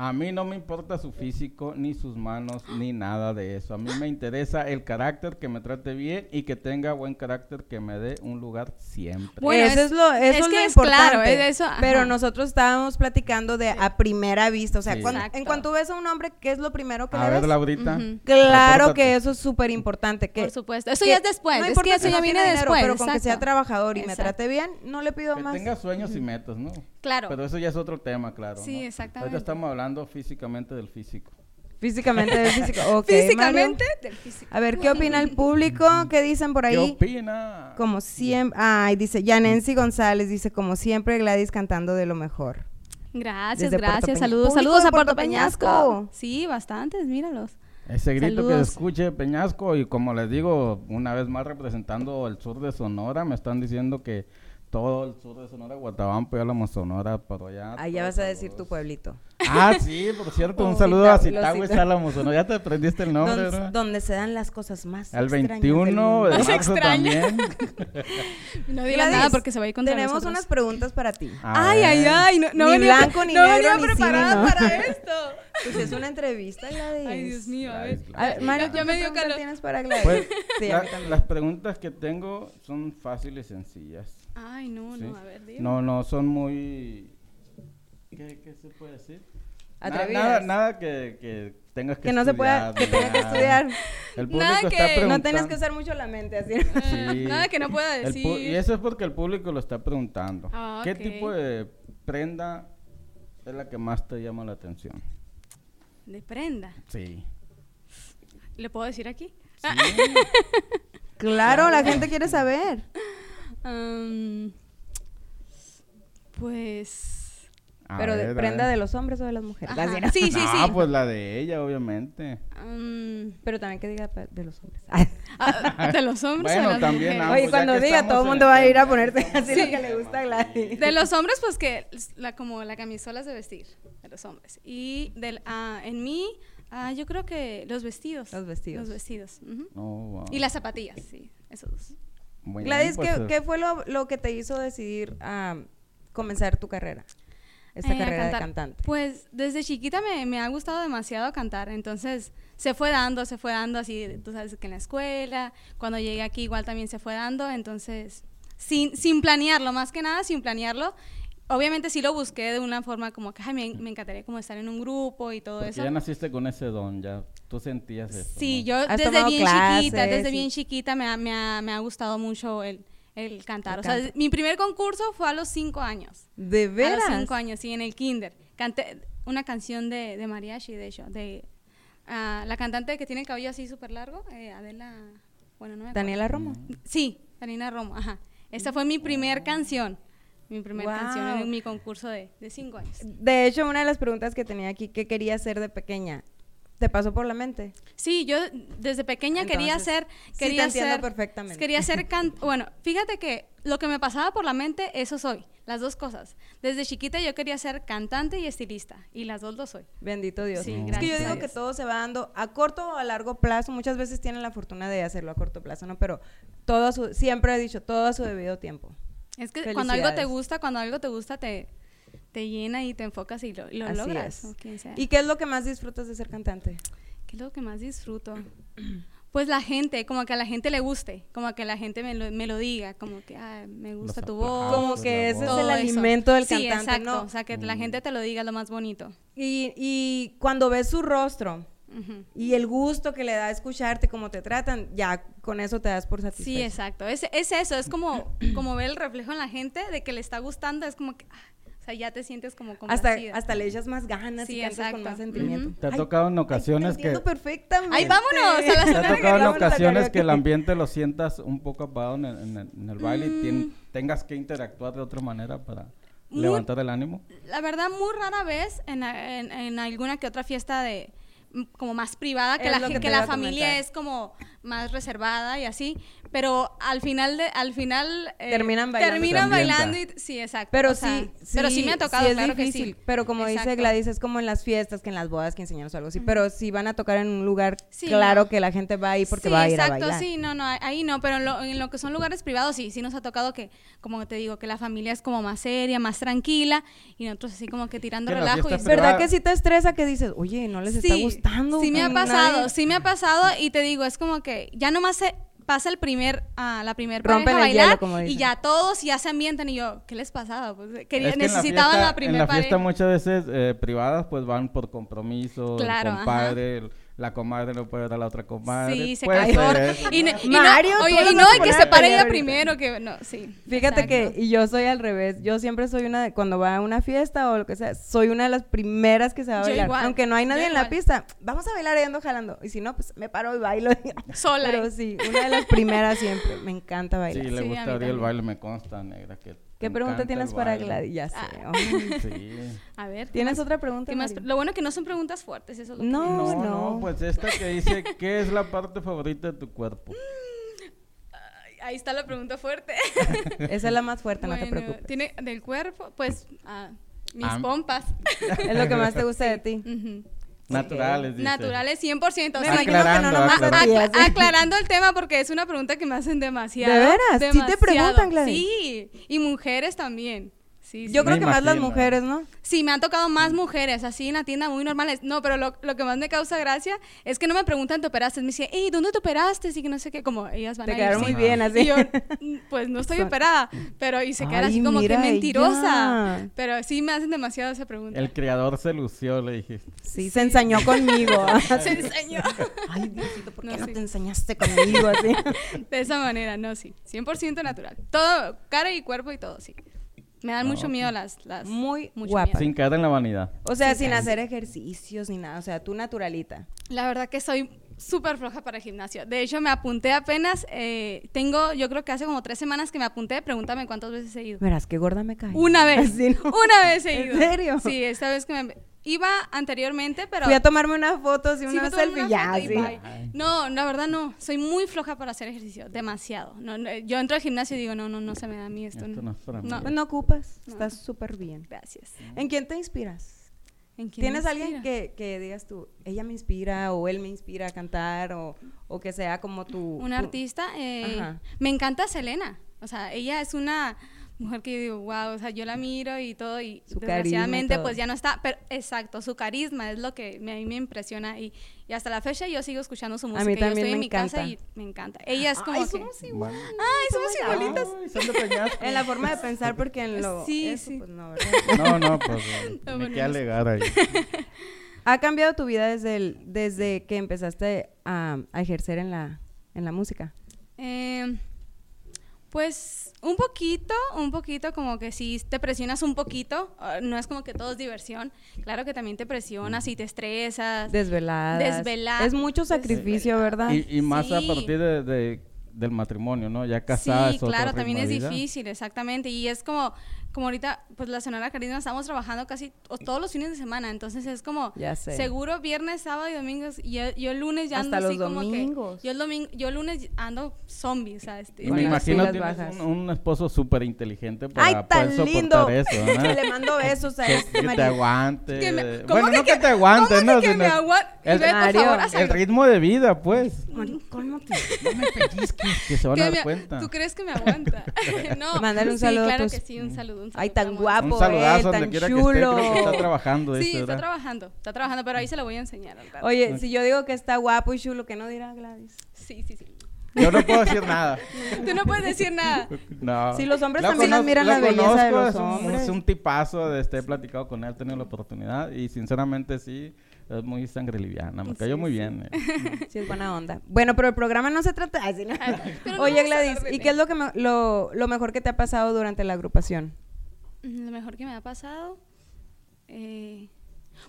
a mí no me importa su físico, ni sus manos, ni nada de eso. A mí me interesa el carácter, que me trate bien y que tenga buen carácter, que me dé un lugar siempre. Bueno, eso es- es, lo, eso es es que lo es importante. claro, es eso, ajá. pero nosotros estábamos platicando de a primera vista, o sea, Sí. cuando- en cuanto ves a un hombre, ¿qué es lo primero que a le ver, ves? Laurita. Claro que eso es súper importante. Que, Por supuesto. Eso que ya es después. no es importa que eso si ya no viene dinero, después. pero con que sea trabajador y me trate bien, no le pido Que más. tenga sueños y metas, ¿no? Claro. Pero eso ya es otro tema, claro. Sí, ¿no? exactamente. Ahorita estamos hablando físicamente del físico. Físicamente, del físico. [laughs] Físicamente Mario. del físico. A ver, ¿qué opina el público? ¿Qué dicen por ¿Qué ahí? opina? Como siempre, ay, dice Yanensi González, dice como siempre Gladys cantando de lo mejor. Gracias, Desde gracias. Saludos, saludos a Puerto Peñasco. Peñasco. Sí, bastantes, míralos. Ese grito que se escuche Peñasco y como les digo, una vez más representando el sur de Sonora, me están diciendo que todo el sur de Sonora, Guatabampo y Sonora, por allá. Allá vas a decir tu pueblito. Ah, sí, por cierto, un saludo a Cita- Citagüe los Cita- Álamo Sonora. Ya te aprendiste el nombre, Donde, ¿verdad? donde se dan las cosas más del 21 mundo. de [laughs] marzo extraña. también. [laughs] No digas nada porque se va a ir contra Tenemos nosotros. unas preguntas para ti. Ay, ay, ay. No, no Ni venía, blanco, ni no negro, venía ni no. para esto. [laughs] Pues es una entrevista, Gladys. Ay, Dios mío, a ver. Gladys, A ver, Mario, Ya- ¿tú ya qué me dio pregunta calor. tienes para Gladys? Pues, sí, la- las preguntas que tengo son fáciles y sencillas. Ay, no, ¿sí? no, a ver, dime. No, no, son muy... ¿Qué, qué se puede decir? Na- Atrevidas. Nada, nada que, que tengas que Que no se pueda, estudiar, que que nada. estudiar. El público Nada que-. No tienes que usar mucho la mente, así. Sí. [laughs] Nada que no pueda decir. y eso es porque el público lo está preguntando. Ah, ¿Qué tipo de prenda es la que más te llama la atención? De prenda. Sí. ¿Le puedo decir aquí? [laughs] Claro, la gente quiere saber. Pues. A Pero de ver, prenda de los hombres o de las mujeres. ajá. ¿no? Sí, sí, Ah, sí. pues la de ella, obviamente. Am, Pero también que diga de los hombres. [laughs] ah, de los hombres o de Bueno, las también, mujeres? ah, Oye, pues cuando diga, todo el mundo va a ir a tema. ponerse [laughs] así Sí. lo que le gusta a Gladys. De los hombres, pues que la, como la camisolas de vestir, de los hombres. Y del, ah, en mí, ah, yo creo que los vestidos. Los vestidos. Los vestidos. Oh, wow. Y las zapatillas, sí, esos dos. Muy bien, Gladys, pues, ¿qué, eh, qué fue lo, lo que te hizo decidir a comenzar tu carrera? Esta Eh, carrera de cantante. Pues desde chiquita me, me ha gustado demasiado cantar, entonces se fue dando, se fue dando así, tú sabes que en la escuela, cuando llegué aquí igual también se fue dando, entonces sin, sin planearlo, más que nada sin planearlo. Obviamente sí lo busqué de una forma como que ay, me, me encantaría como estar en un grupo y todo porque eso. ya naciste con ese don, ya tú sentías eso. Sí, ¿no? yo desde bien chiquita, desde bien chiquita me ha, me ha, me ha gustado mucho el, el cantar. El o sea, mi primer concurso fue a los cinco años. ¿De A veras? los cinco años, sí, en el kinder. Canté una canción de, de mariachi, de hecho, de ah, la cantante que tiene el cabello así súper largo, eh, Adela, bueno, no me acuerdo. Daniela Romo. Sí, Daniela Romo, ajá. Esta fue mi primer canción, mi primer Wow. canción en mi concurso de, de cinco años. De hecho, una de las preguntas que tenía aquí, ¿qué quería hacer de pequeña? ¿Te pasó por la mente? Sí, yo desde pequeña quería ser, sí quería te entiendo ser, perfectamente. Quería ser [laughs] can- bueno, fíjate que lo que me pasaba por la mente, eso soy, las dos cosas. Desde chiquita yo quería ser cantante y estilista, y las dos lo soy. Bendito Dios. Sí, es que yo digo que todo se va dando a corto o a largo plazo. Muchas veces tienen la fortuna de hacerlo a corto plazo, ¿no? Pero todo a su, siempre he dicho, todo a su debido tiempo. Es que cuando algo te gusta, cuando algo te gusta, te, te llena y te enfocas y lo, y lo Así logras. es. o quien sea. ¿Y qué es lo que más disfrutas de ser cantante? ¿Qué es lo que más disfruto? [clears throat] Pues la gente, como que a la gente le guste, como que la gente me lo, me lo diga, como que "Ay, me gusta tu voz. Como que ese es todo el alimento del sí, cantante, exacto, ¿no? o sea, que la gente te lo diga es lo más bonito. Y, y cuando ves su rostro Ujú. y el gusto que le da escucharte, cómo te tratan, ya con eso te das por satisfecho. Sí, exacto. Es, es eso, es como, [clears throat] como ver el reflejo en la gente de que le está gustando, es como que, ah, sea, ya te sientes como Hasta, complacida. hasta le echas más ganas Sí, y cantas con exacto. más sentimiento. ¿Te ha Ay, tocado en Ay, ocasiones te que... perfectamente. Ay, vámonos a la ¿Te ha tocado en ocasiones que el ambiente lo sientas un poco apagado en el, en el- en el baile y Mm. tien- tengas que interactuar de otra manera para Muy- levantar el ánimo? La verdad, muy rara vez en, en- en alguna que otra fiesta de mm, como más privada, que Es la, que la familia comentar. es como más reservada y así, pero al final de, al final eh, Terminan bailando. terminan bailando y sí, exacto. Pero o sea, sí, pero sí me ha tocado, es claro difícil. que sí. Pero como dice Exacto. Gladys, es como en las fiestas, que en las bodas, quinceañeros o algo así. Pero si van a tocar en un lugar, Sí, claro no. que la gente va ahí porque sí, va a ir exacto, a bailar. sí, no, no, ahí no, pero en lo, en lo que son lugares privados sí, sí nos ha tocado que, como te digo, que la familia es como más seria, más tranquila y nosotros así como que tirando Que la relajo y fiesta ¿Verdad que sí te estresa que dices, oye, no les está gustando? Sí me ha que pasado, nadie-" sí me ha pasado y te digo, es como que ya nomás se pasa el primer, ah, la primer Rompen pareja a el hielo, bailar como y ya todos ya se ambientan y yo, ¿qué les pasaba? Pues quería, Es que en la necesitaban fiesta- la primera En la pareja. fiesta muchas veces eh, privadas pues van por compromiso, Claro, el compadre, el- la comadre no puede a la otra comadre. Sí, se puede cayó. [laughs] Y, ne- y no, Mario, oye, y no, a y que se pare ella primero, que no, sí. Fíjate exacto. que, y yo soy al revés, yo siempre soy una de, cuando va a una fiesta o lo que sea, soy una de las primeras que se va a Yo bailar. igual, Aunque no hay nadie en la pista, vamos a bailar y ando jalando. Y si no, pues me paro y bailo. [laughs] Sola. Pero sí, una de las primeras siempre, me encanta bailar. Sí, le Sí, a gusta mí abrir el baile, me consta, negra. Que ¿Qué pregunta tienes para. Gladys? Ya sé. Ah. Sí. A ver. ¿qué ¿Tienes más- otra pregunta? más? Lo bueno que no son preguntas fuertes, eso es lo que No, me- No, no. no, pues esta que dice, ¿qué es la parte favorita de tu cuerpo? Ahí está la pregunta fuerte. [laughs] Esa es la más fuerte, no te preocupes. Tiene del cuerpo, pues, ah, mis Ah. pompas. Es lo que más te gusta de ti. Ujú. Naturales, dice. Naturales 100%. Me sí. imagino que no Aclarando, nomás aclarando. a ti, Acla- así. aclarando el tema porque es una pregunta que me hacen demasiado. ¿De veras? ¿Sí te demasiado. preguntan, Gladys? Sí, y mujeres también. Sí, sí. Yo creo que más las mujeres, ¿no? Sí, me han tocado más mujeres, así en la tienda muy normales. No, pero lo, lo que más me causa gracia es que no me preguntan, ¿te operaste? Me dicen, hey, ¿dónde te operaste? Y que no sé qué, como ellas van Te a ir, quedaron sí. muy bien así. Y yo, "Mm, pues no estoy [laughs] operada, pero y se quedan así como mira que mentirosa. ella. Pero sí me hacen demasiado esa pregunta. El criador se lució, le dijiste. Sí, se ensañó conmigo. [laughs] Se [laughs] enseñó. Ay, Diosito, ¿por qué No, no, sí. te ensañaste conmigo así? De esa manera, no, sí. 100% natural. Todo, cara y cuerpo y todo, sí. Me dan mucho miedo las... las Muy mucho guapa. miedo. Sin caer en la vanidad. O sea, sin hacer ejercicios ni nada. O sea, tú naturalita. La verdad que soy súper floja para el gimnasio. De hecho, me apunté apenas, eh, tengo, yo creo que hace como tres semanas que me apunté, pregúntame cuántas veces he ido. Verás, qué gorda me cae. Una vez, [laughs] Así, ¿no? una vez he ¿En ido. serio? Sí, esta vez que me... Iba anteriormente, pero... Fui a tomarme una foto, así Sí, una selfie, una ya, y bye. No, la verdad no. Soy muy floja para hacer ejercicio, demasiado. No, no, yo entro al gimnasio y digo, no, no, no se me da a mí esto. Esto no es para mí. No. No ocupas, No. estás súper bien. Gracias. ¿En quién te inspiras? ¿En quién ¿Tienes me alguien que, que digas tú, ella me inspira o él me inspira a cantar o, o que sea como tu... Un tu- artista. eh, Ajá. me encanta Selena. O sea, ella es una mujer que yo digo, wow, o sea, yo la miro y todo y Su carisma desgraciadamente todo. pues ya no está, pero exacto, su carisma es lo que me- a mí me impresiona y, y hasta la fecha yo sigo escuchando su música. mí yo también estoy me en mi casa encanta. y me encanta. Ella es como Ay, que... somos igual. Ay, somos igualitas. Ay, son de Peñasco. En la forma de pensar, porque en lo... Sí, eso, sí. pues no, [laughs] ¿verdad? No, no, pues eh, No, alegar ahí. [laughs] ¿Ha cambiado tu vida desde, el- desde que empezaste a, a ejercer en la, en la música? Eh, pues un poquito, un poquito como que si te presionas un poquito, ah, no es como que todo es diversión, claro que también te presionas y te estresas. Desvelada. Desvelada. Es mucho sacrificio, ¿verdad? Y, y más a Sí. partir de, de- del matrimonio, ¿no? Ya casada Sí, claro, también es difícil, exactamente. Y es como, como ahorita, pues la Sonora Carisma estamos trabajando casi o todos los fines de semana. Entonces es como, Ya sé. seguro viernes, sábado y domingos. Y yo, yo el lunes ya ando Hasta así los como domingos. que. Yo el, domingo, yo el lunes ando zombie, o sea, este, Y me las imagino tienes bajas. un, un esposo súper inteligente para Ay, poder tan soportar lindo. eso, [laughs] que ¿verdad? le mando besos a que, este que te aguante. Que me- ¿cómo bueno, que no que que- te aguante, ¿cómo que no, que sino me aguante? el, por Mario, favor, el ritmo de vida, pues. Mari, cálmate. No me pellizques, que se van Que a dar me- cuenta. ¿Tú crees que me aguanta? [laughs] no. Mándale un sí, saludo a claro que sí, un saludo. Un Ay, tan guapo Un saludazo él, donde tan quiera que esté, creo que está chulo. trabajando. [laughs] Sí, está ¿verdad? trabajando, está trabajando, pero ahí se lo voy a enseñar al rato. Oye, si yo digo que está guapo y chulo, ¿qué no dirá Gladys? Sí, sí, sí. Yo no puedo decir nada. [laughs] Tú no puedes decir nada. No. Sí, los hombres Lo también admiran lo la belleza de los es un, hombres. Es un tipazo, de este, he platicado con él, he tenido la oportunidad y sinceramente sí, es muy sangre liviana, me cayó muy bien. eh. [laughs] Sí, es buena onda. Bueno, pero el programa no se trata así, ¿no? pero no Oye, Gladys, ¿y qué es lo, que me- lo, lo mejor que te ha pasado durante la agrupación? Lo mejor que me ha pasado. eh,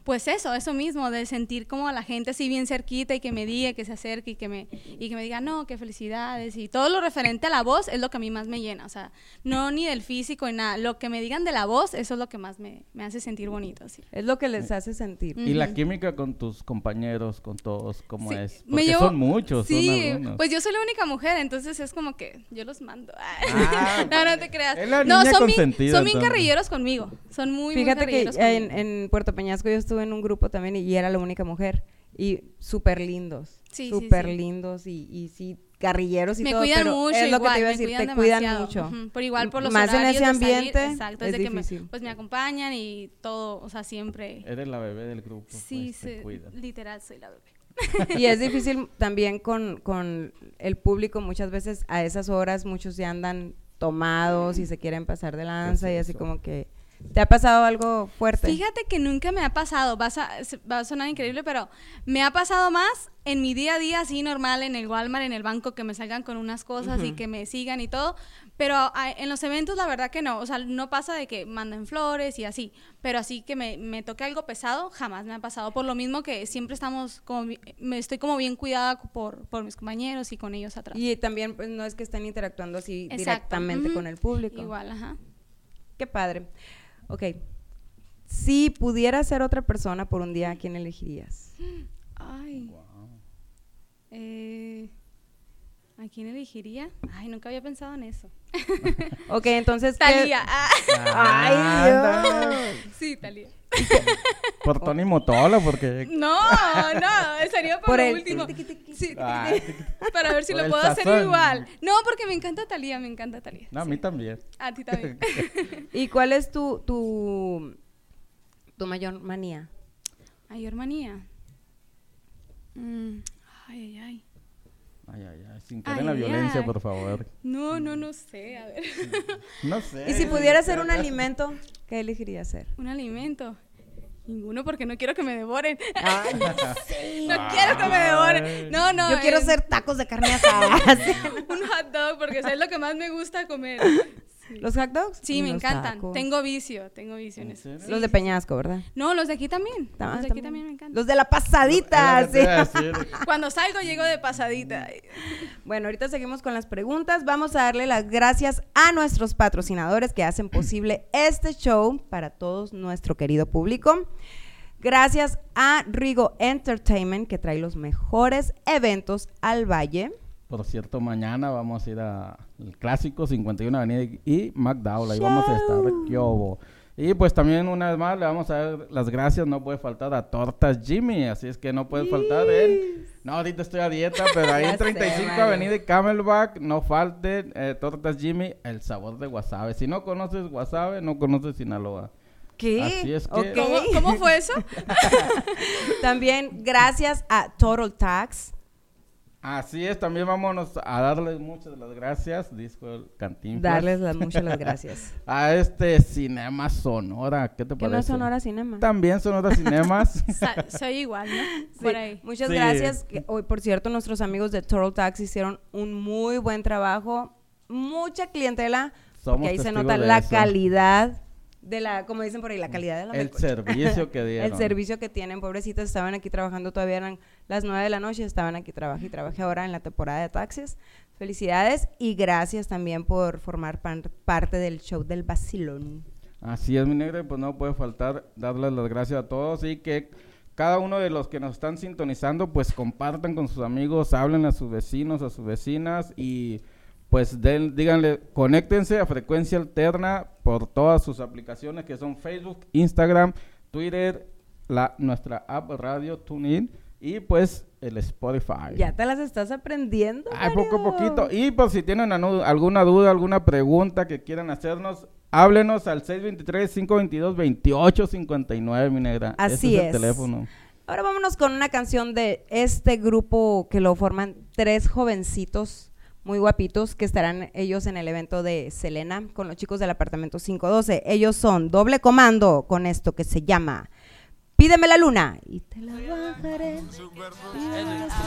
pues eso, eso mismo, de sentir como a la gente así bien cerquita y que me diga, que se acerque y que me, y que me diga, no, qué felicidades. Y todo lo referente a la voz es lo que a mí más me llena. O sea, no ni del físico ni nada. Lo que me digan de la voz, eso es lo que más me, me hace sentir bonito. Así. Es lo que les hace sentir. Y la Ujú. química con tus compañeros, con todos, ¿cómo Sí, es? me Porque llevo- son muchos, son Sí, pues yo soy la única mujer, entonces es como que yo los mando. [laughs] Ah, no, no te creas. es la no, niña son bien, consentida, son bien carrilleros conmigo. Son muy, muy Fíjate que carrilleros en, conmigo. en Puerto Peñasco yo estuve en un grupo también y, y era la única mujer. Y súper lindos. Sí, súper sí. lindos y, y sí, carrilleros y me todo. cuidan pero mucho es lo igual, que te iba a decir, cuidan te cuidan demasiado. mucho. Pero igual por los Más en horarios ese de salir, ambiente exacto, es de que me- difícil. pues me acompañan y todo, o sea, siempre. Eres la bebé del grupo. sí, pues, te se- cuidan. literal soy la bebé. [laughs] Y es difícil también con, con el público, muchas veces a esas horas muchos ya andan tomados y se quieren pasar de lanza y así como que... ¿Te ha pasado algo fuerte? Fíjate que nunca me ha pasado, a, va a sonar increíble, pero me ha pasado más en mi día a día, así normal, en el Walmart, en el banco, que me salgan con unas cosas y que me sigan y todo. Pero a- en los eventos, la verdad que no. O sea, no pasa de que manden flores y así. Pero así que me, me toque algo pesado, jamás me ha pasado. Por lo mismo que siempre estamos como, me estoy como bien cuidada por, por mis compañeros y con ellos atrás. Y también pues no es que estén interactuando así Exacto. directamente con el público. Igual, ajá. Qué padre. Ok. Si pudieras ser otra persona por un día, ¿a quién elegirías? [gasps] Ay. Eh, ¿A quién elegiría? Ay, nunca había pensado en eso. [laughs] Ok, entonces... ¿qué- Talía. Ah. ¡Ay, Anda. Dios! Sí, Talía. Por Tony Motola, porque... No, no, sería por, Por el último. Sí, para ver si lo puedo hacer sazón. igual. No, porque me encanta Talía, me encanta Talía. no, a mí también. A ti también. [laughs] ¿Y cuál es tu, tu, tu mayor manía? Ay, hermanía. Mm, ay, ay, ay. Ay, ay, ay, sin caer en Ay, la violencia, ay. por favor. No, no, no sé. A ver. No sé. Y si pudieras ser un [laughs] alimento, ¿qué elegirías ser? Un alimento. Ninguno porque no quiero que me devoren. Ay, [laughs] no quiero que me devoren. No, no. Yo quiero ser tacos de carne asada. [laughs] un hot dog porque es lo que más me gusta comer. ¿Los hot dogs? Sí, me encantan. tacos. Tengo vicio, tengo vicio en ¿En eso. serio? Sí, Los de Peñasco, ¿verdad? No, los de aquí también. Ah, los de aquí también me encantan. Los de la pasadita, sí. a. [laughs] Cuando salgo llego de pasadita. Bueno, ahorita seguimos con las preguntas. Vamos a darle las gracias a nuestros patrocinadores que hacen posible este show para todos nuestro querido público. Gracias a Rigo Entertainment que trae los mejores eventos al Valle. Por cierto, mañana vamos a ir al clásico 51 Avenida y McDowell. Ahí vamos a estar. ¿Qué hubo? Y pues también una vez más le vamos a dar las gracias. No puede faltar a Tortas Jimmy. Así es que no puede faltar en. No, ahorita estoy a dieta, [laughs] pero ahí en sé, 35 Mario. Avenida y Camelback no falte eh, Tortas Jimmy, el sabor de wasabi. Si no conoces wasabi, no conoces Sinaloa. ¿Qué? Así es que- Ok. ¿Cómo, cómo fue eso? [laughs] [laughs] También gracias a Total Tax. Así es, también vámonos a darles muchas las gracias, disco Cantinflas. Darles las muchas las [laughs] gracias. A este Cinema Sonora, ¿qué te que parece? no es Sonora Cinema. También Sonora Cinemas. [laughs] Soy igual, ¿no? Sí, Por ahí. Muchas Sí. gracias. Hoy, por cierto, nuestros amigos de Total Tax hicieron un muy buen trabajo. Mucha clientela. Somos porque ahí se nota la eso. calidad de la, como dicen por ahí, la calidad de la El melcocha. servicio que [laughs] dieron. El servicio que tienen, pobrecitas, estaban aquí trabajando, todavía eran las nueve de la noche, estaban aquí trabajando y trabajé ahora en la temporada de taxis. Felicidades y gracias también por formar pan- parte del show del Basilón. Así es, mi negra, y pues no puede faltar darles las gracias a todos y que cada uno de los que nos están sintonizando, pues compartan con sus amigos, hablen a sus vecinos, a sus vecinas y pues den- díganle, conéctense a Frecuencia Alterna por todas sus aplicaciones que son Facebook, Instagram, Twitter, la, nuestra app Radio TuneIn y pues el Spotify. Ya te las estás aprendiendo. Ay, poco a poquito. Y por si tienen alguna duda, alguna pregunta que quieran hacernos, háblenos al 623-522-2859, mi negra. Así Ese es. es. el teléfono. Ahora vámonos con una canción de este grupo que lo forman tres jovencitos muy guapitos que estarán ellos en el evento de Selena con los chicos del apartamento 512. Ellos son doble comando con esto que se llama Pídeme la luna y te la bajaré.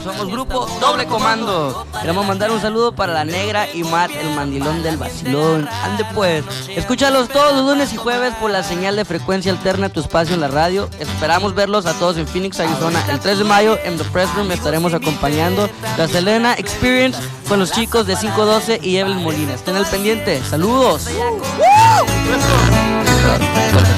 Somos grupo Doble Comando. Queremos mandar un saludo para la negra y Matt, el mandilón del vacilón. Ande pues, escúchalos todos los lunes y jueves por la señal de frecuencia alterna tu espacio en la radio. Esperamos verlos a todos en Phoenix, Arizona. El 3 de mayo en The Press Room estaremos acompañando la Selena Experience con los chicos de 512 y Evelyn Molina. Estén al pendiente. Saludos. Las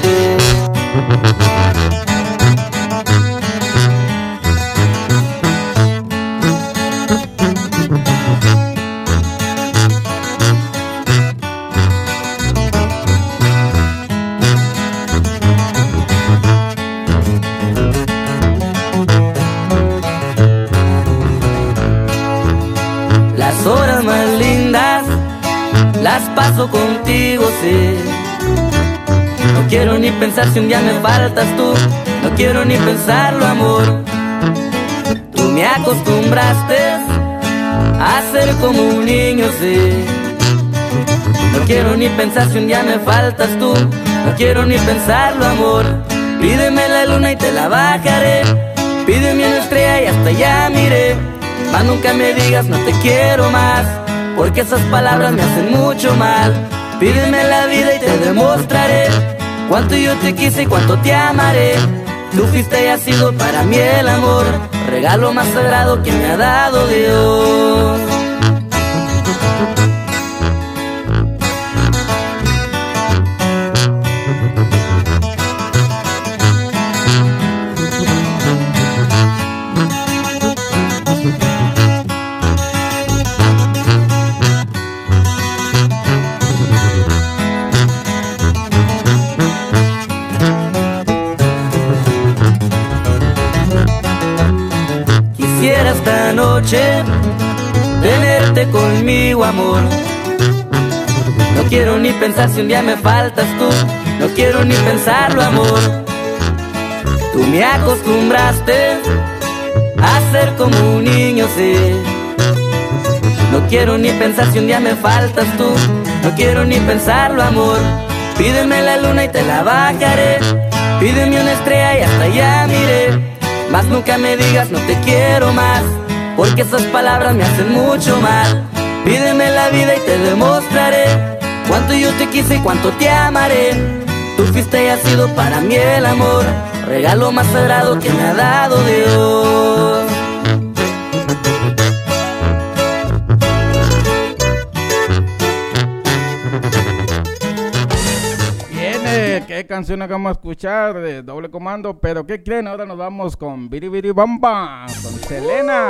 las paso contigo, sí. No quiero ni pensar si un día me faltas tú. No quiero ni pensarlo, amor. Tú me acostumbraste a ser como un niño, sí. No quiero ni pensar si un día me faltas tú. No quiero ni pensarlo, amor. Pídeme la luna y te la bajaré. Pídeme una estrella y hasta allá miré. Más nunca me digas no te quiero más. Porque esas palabras me hacen mucho mal. Pídeme la vida y te demostraré cuánto yo te quise y cuánto te amaré. Tú fuiste y has sido para mí el amor, regalo más sagrado que me ha dado Dios. Noche tenerte conmigo, amor. No quiero ni pensar si un día me faltas tú. No quiero ni pensarlo, amor. Tú me acostumbraste a ser como un niño, sí. No quiero ni pensar si un día me faltas tú. No quiero ni pensarlo, amor. Pídeme la luna y te la bajaré. Pídeme una estrella y hasta allá miré. Más nunca me digas no te quiero más. Porque esas palabras me hacen mucho mal. Pídeme la vida y te demostraré cuánto yo te quise y cuánto te amaré. Tú fuiste y has sido para mí el amor, regalo más sagrado que me ha dado Dios. Canción acabamos de escuchar de doble comando, pero ¿qué creen? Ahora nos vamos con Biri Biri Bamba, con Selena.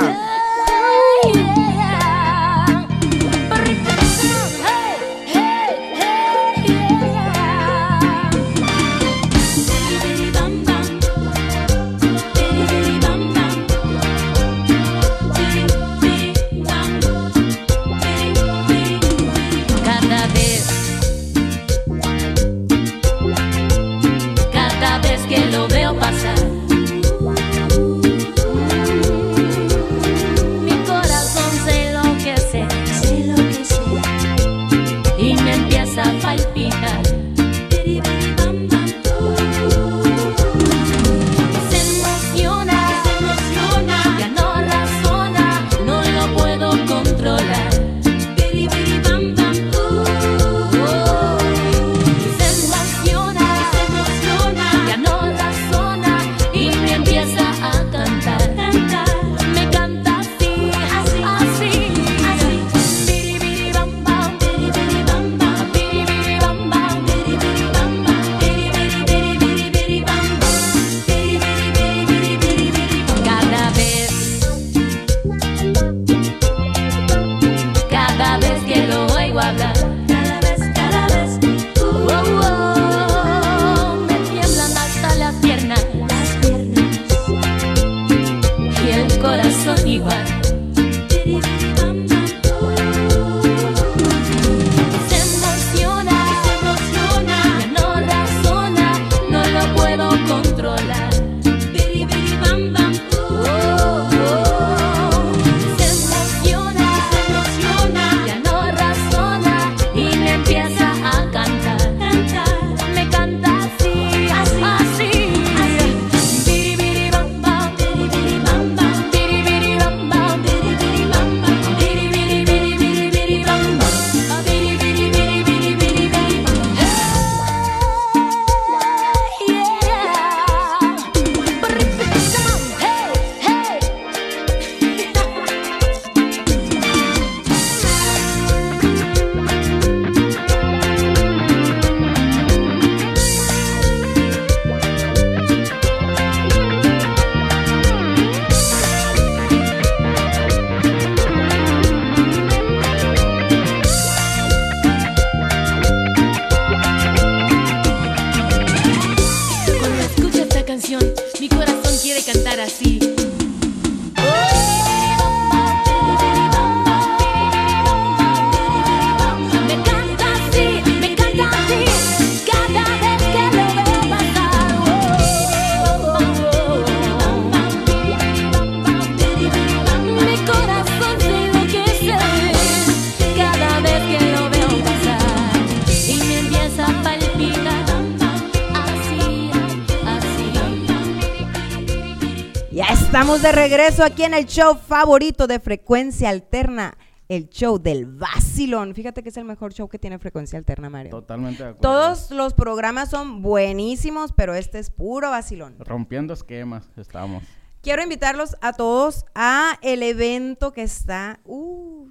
De regreso aquí en el show favorito de Frecuencia Alterna, el show del Vacilón. Fíjate que es el mejor show que tiene Frecuencia Alterna, Mario. Totalmente de acuerdo. Todos los programas son buenísimos, pero este es puro vacilón. Rompiendo esquemas estamos. Quiero invitarlos a todos a el evento que está, uh,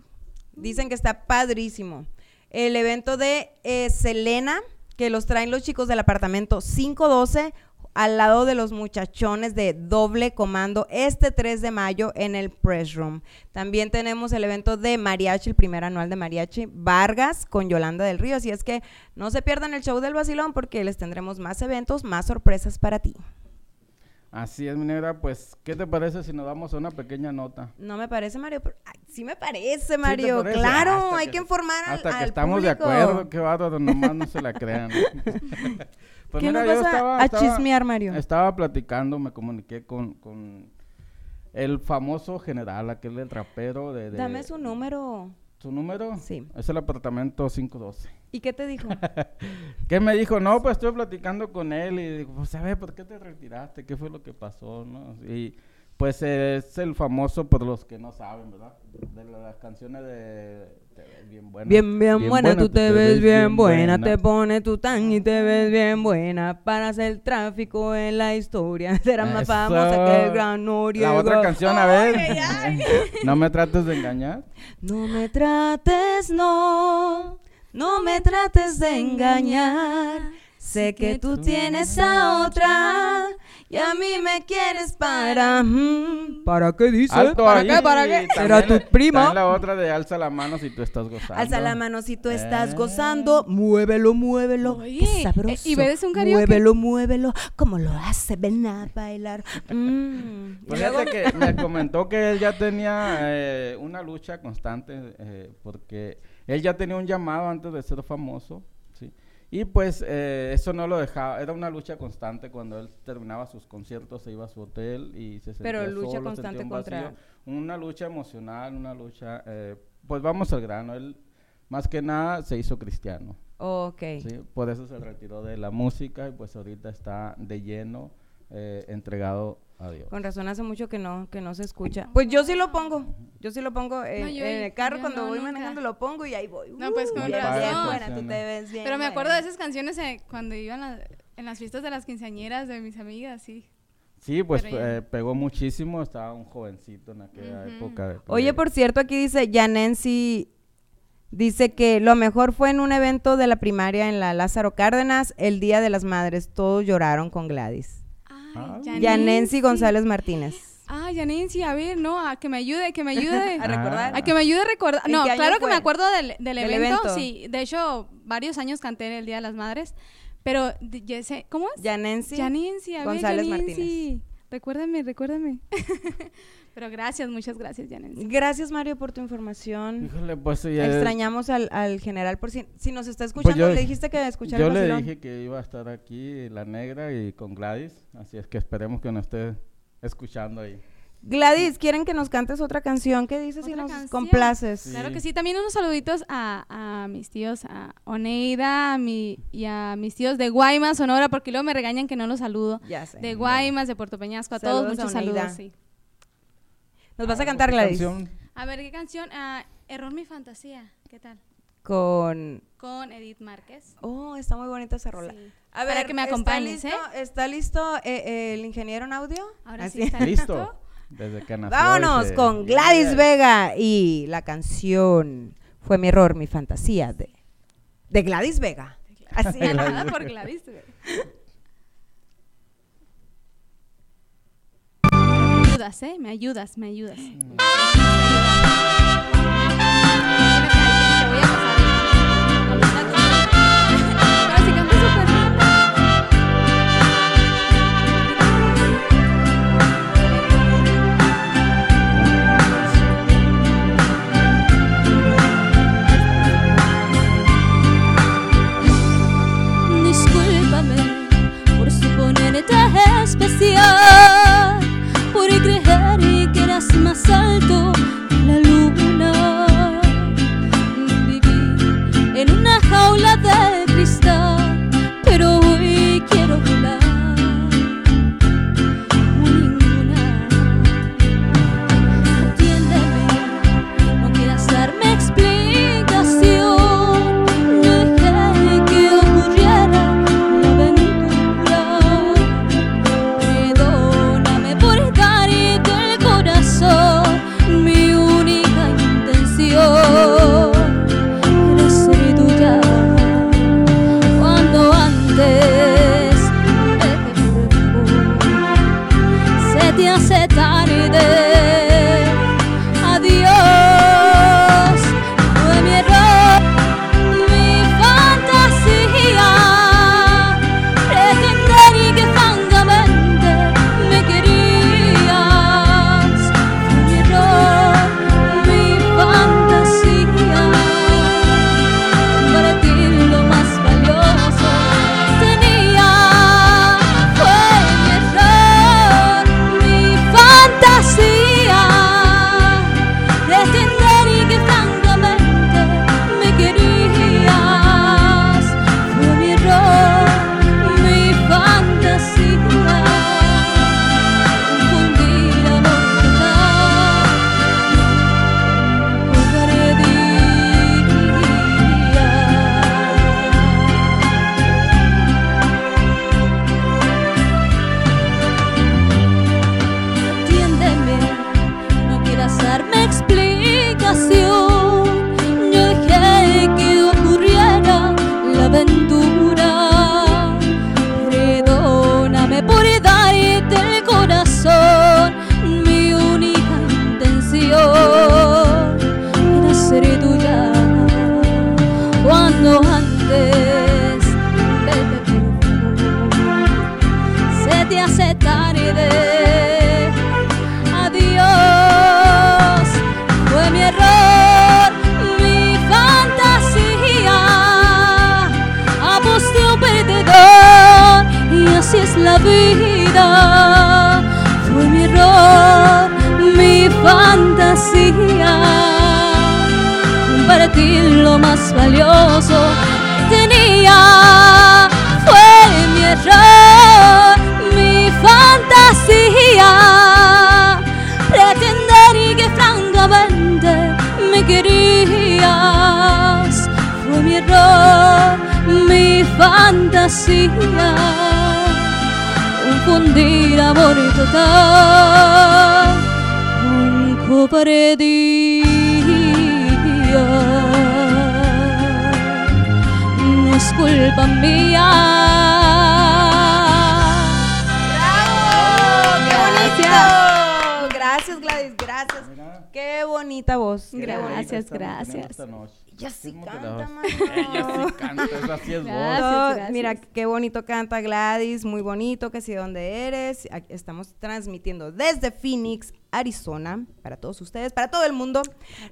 dicen que está padrísimo. El evento de eh, Selena, que los traen los chicos del apartamento 512 al lado de los muchachones de doble comando este 3 de mayo en el Press Room. También tenemos el evento de Mariachi, el primer anual de Mariachi Vargas con Yolanda del Río. Así es que no se pierdan el show del vacilón porque les tendremos más eventos, más sorpresas para ti. Así es, mi negra. Pues, ¿qué te parece si nos damos una pequeña nota? No me parece, Mario. pero- ay, sí me parece, Mario. parece? Claro, Hasta hay que- que, informar al, Hasta que estamos de acuerdo, qué bárbaro, nomás no se la crean. [laughs] Pues ¿Qué nos yo vas a- chismear, Mario? Estaba platicando, me comuniqué con, con el famoso general, aquel del rapero de... de- Dame su número. ¿Su número? Sí. Es el apartamento 512. ¿Y qué te dijo? [laughs] ¿Qué me dijo? No, pues estuve platicando con él y digo, pues a ver, ¿por qué te retiraste? ¿Qué fue lo que pasó? ¿no? Y pues es el famoso, por los que no saben, ¿verdad? De la- las canciones de... Te ves bien buena. Bien, bien, buena, tú te ves bien buena, te pones tu tan y te ves bien buena para hacer tráfico en la historia. Será más famosa que el gran Noriega. La otra canción, a ver. Ay, ay, ay. no me trates de engañar. No me trates, no, no me trates de engañar. Sé que tú tienes a otra y a mí me quieres para... mm, ¿Para qué dice? Alto ¿Para ahí. qué? ¿Para qué? También ¿Será tu la- prima? la otra de alza la mano si tú estás gozando. Alza la mano si tú estás Eh. gozando, muévelo, muévelo, Oye, qué sabroso. ¿y- y ves un karaoke? Muévelo, muévelo, como lo hace, ven a bailar. Mm. Pues fíjate que me comentó que él ya tenía eh, una lucha constante eh, porque él ya tenía un llamado antes de ser famoso. Y pues eh, eso no lo dejaba, era una lucha constante cuando él terminaba sus conciertos, se iba a su hotel y se sentía Pero lucha solo, constante un contra-. Una lucha emocional, una lucha, eh, pues vamos al grano, él más que nada se hizo cristiano. Ok. Sí, por eso se retiró de la música y pues ahorita está de lleno eh, entregado a Dios. Con razón hace mucho que no, que no se escucha. Pues yo sí lo pongo, yo sí lo pongo No, yo- en el carro cuando no, voy nunca. manejando lo pongo y ahí voy. No, pues, con Uh, bien, razón. bien buena, tú te ves bien Pero me acuerdo de esas canciones eh, cuando iban a- en las fiestas de las quinceañeras de mis amigas, sí. Sí, pues eh, pegó muchísimo, estaba un jovencito en aquella Ujú. época. de- Oye, por cierto, aquí dice Yanensi, dice que lo mejor fue en un evento de la primaria en la Lázaro Cárdenas, el Día de las Madres. Todos lloraron con Gladys. Ah. Yanensi González Martínez. Ah, Yanensi, a ver, no, a que me ayude, que me ayude. [laughs] A recordar. A que me ayude a recordar. ¿En No, claro que fue? me acuerdo del, del Del evento, evento. Sí, de hecho, varios años canté el Día de las Madres. Pero, de- ya sé- ¿cómo es? Yanensi Yanensi, a ver, González Yanensi. Recuérdame, recuérdame. [laughs] Pero gracias, muchas gracias, Yanensi. Gracias, Mario, por tu información. Híjole, pues eh, Extrañamos al, al general por si, si nos está escuchando. yo- le dijiste que escuchara Yo le vacilón. dije que iba a estar aquí la negra y con Gladys, así es que esperemos que nos esté escuchando ahí. Gladys, ¿quieren que nos cantes otra canción? ¿Qué dices si ¿Otra nos canción? complaces? Sí. Claro que sí. También unos saluditos a, a mis tíos, a Oneida a mi, y a mis tíos de Guaymas, Sonora, porque luego me regañan que no los saludo. Ya sé. De Guaymas, de Puerto Peñasco, a Saludos todos a muchos Oneida. saludos. Sí. Nos vas a Ah, cantar, ¿qué Gladys. canción? A ver, ¿qué canción? Ah, Error mi fantasía. ¿Qué tal? Con... Con Edith Márquez. Oh, está muy bonita esa rola. Sí. A Para que me acompañes, ¿está listo, ¿está listo eh, eh, el ingeniero en audio? Ahora Así. sí está [laughs] listo. Desde que nació. Vámonos con Gladys "Yeah". Vega y la canción Fue mi error, mi fantasía de, de Gladys Vega. Así. Nada por Gladys. güey. [laughs] ayudas, ¿eh? Me ayudas, me ayudas. Te vida. Fue mi error, mi fantasía. Compartir lo más valioso que tenía. Fue mi error, mi fantasía. Pretender que francamente me querías. Fue mi error, mi fantasía. Confundir amor total con cobardía. No es culpa mía. Bonita voz. qué Gracias, gracias. esta noche. Ella sí canta. Mario. Ella sí canta, esa sí es voz. Gracias. Mira, qué bonito canta Gladys, muy bonito, que sí, ¿dónde eres? Aquí Estamos transmitiendo desde Phoenix, Arizona, para todos ustedes, para todo el mundo.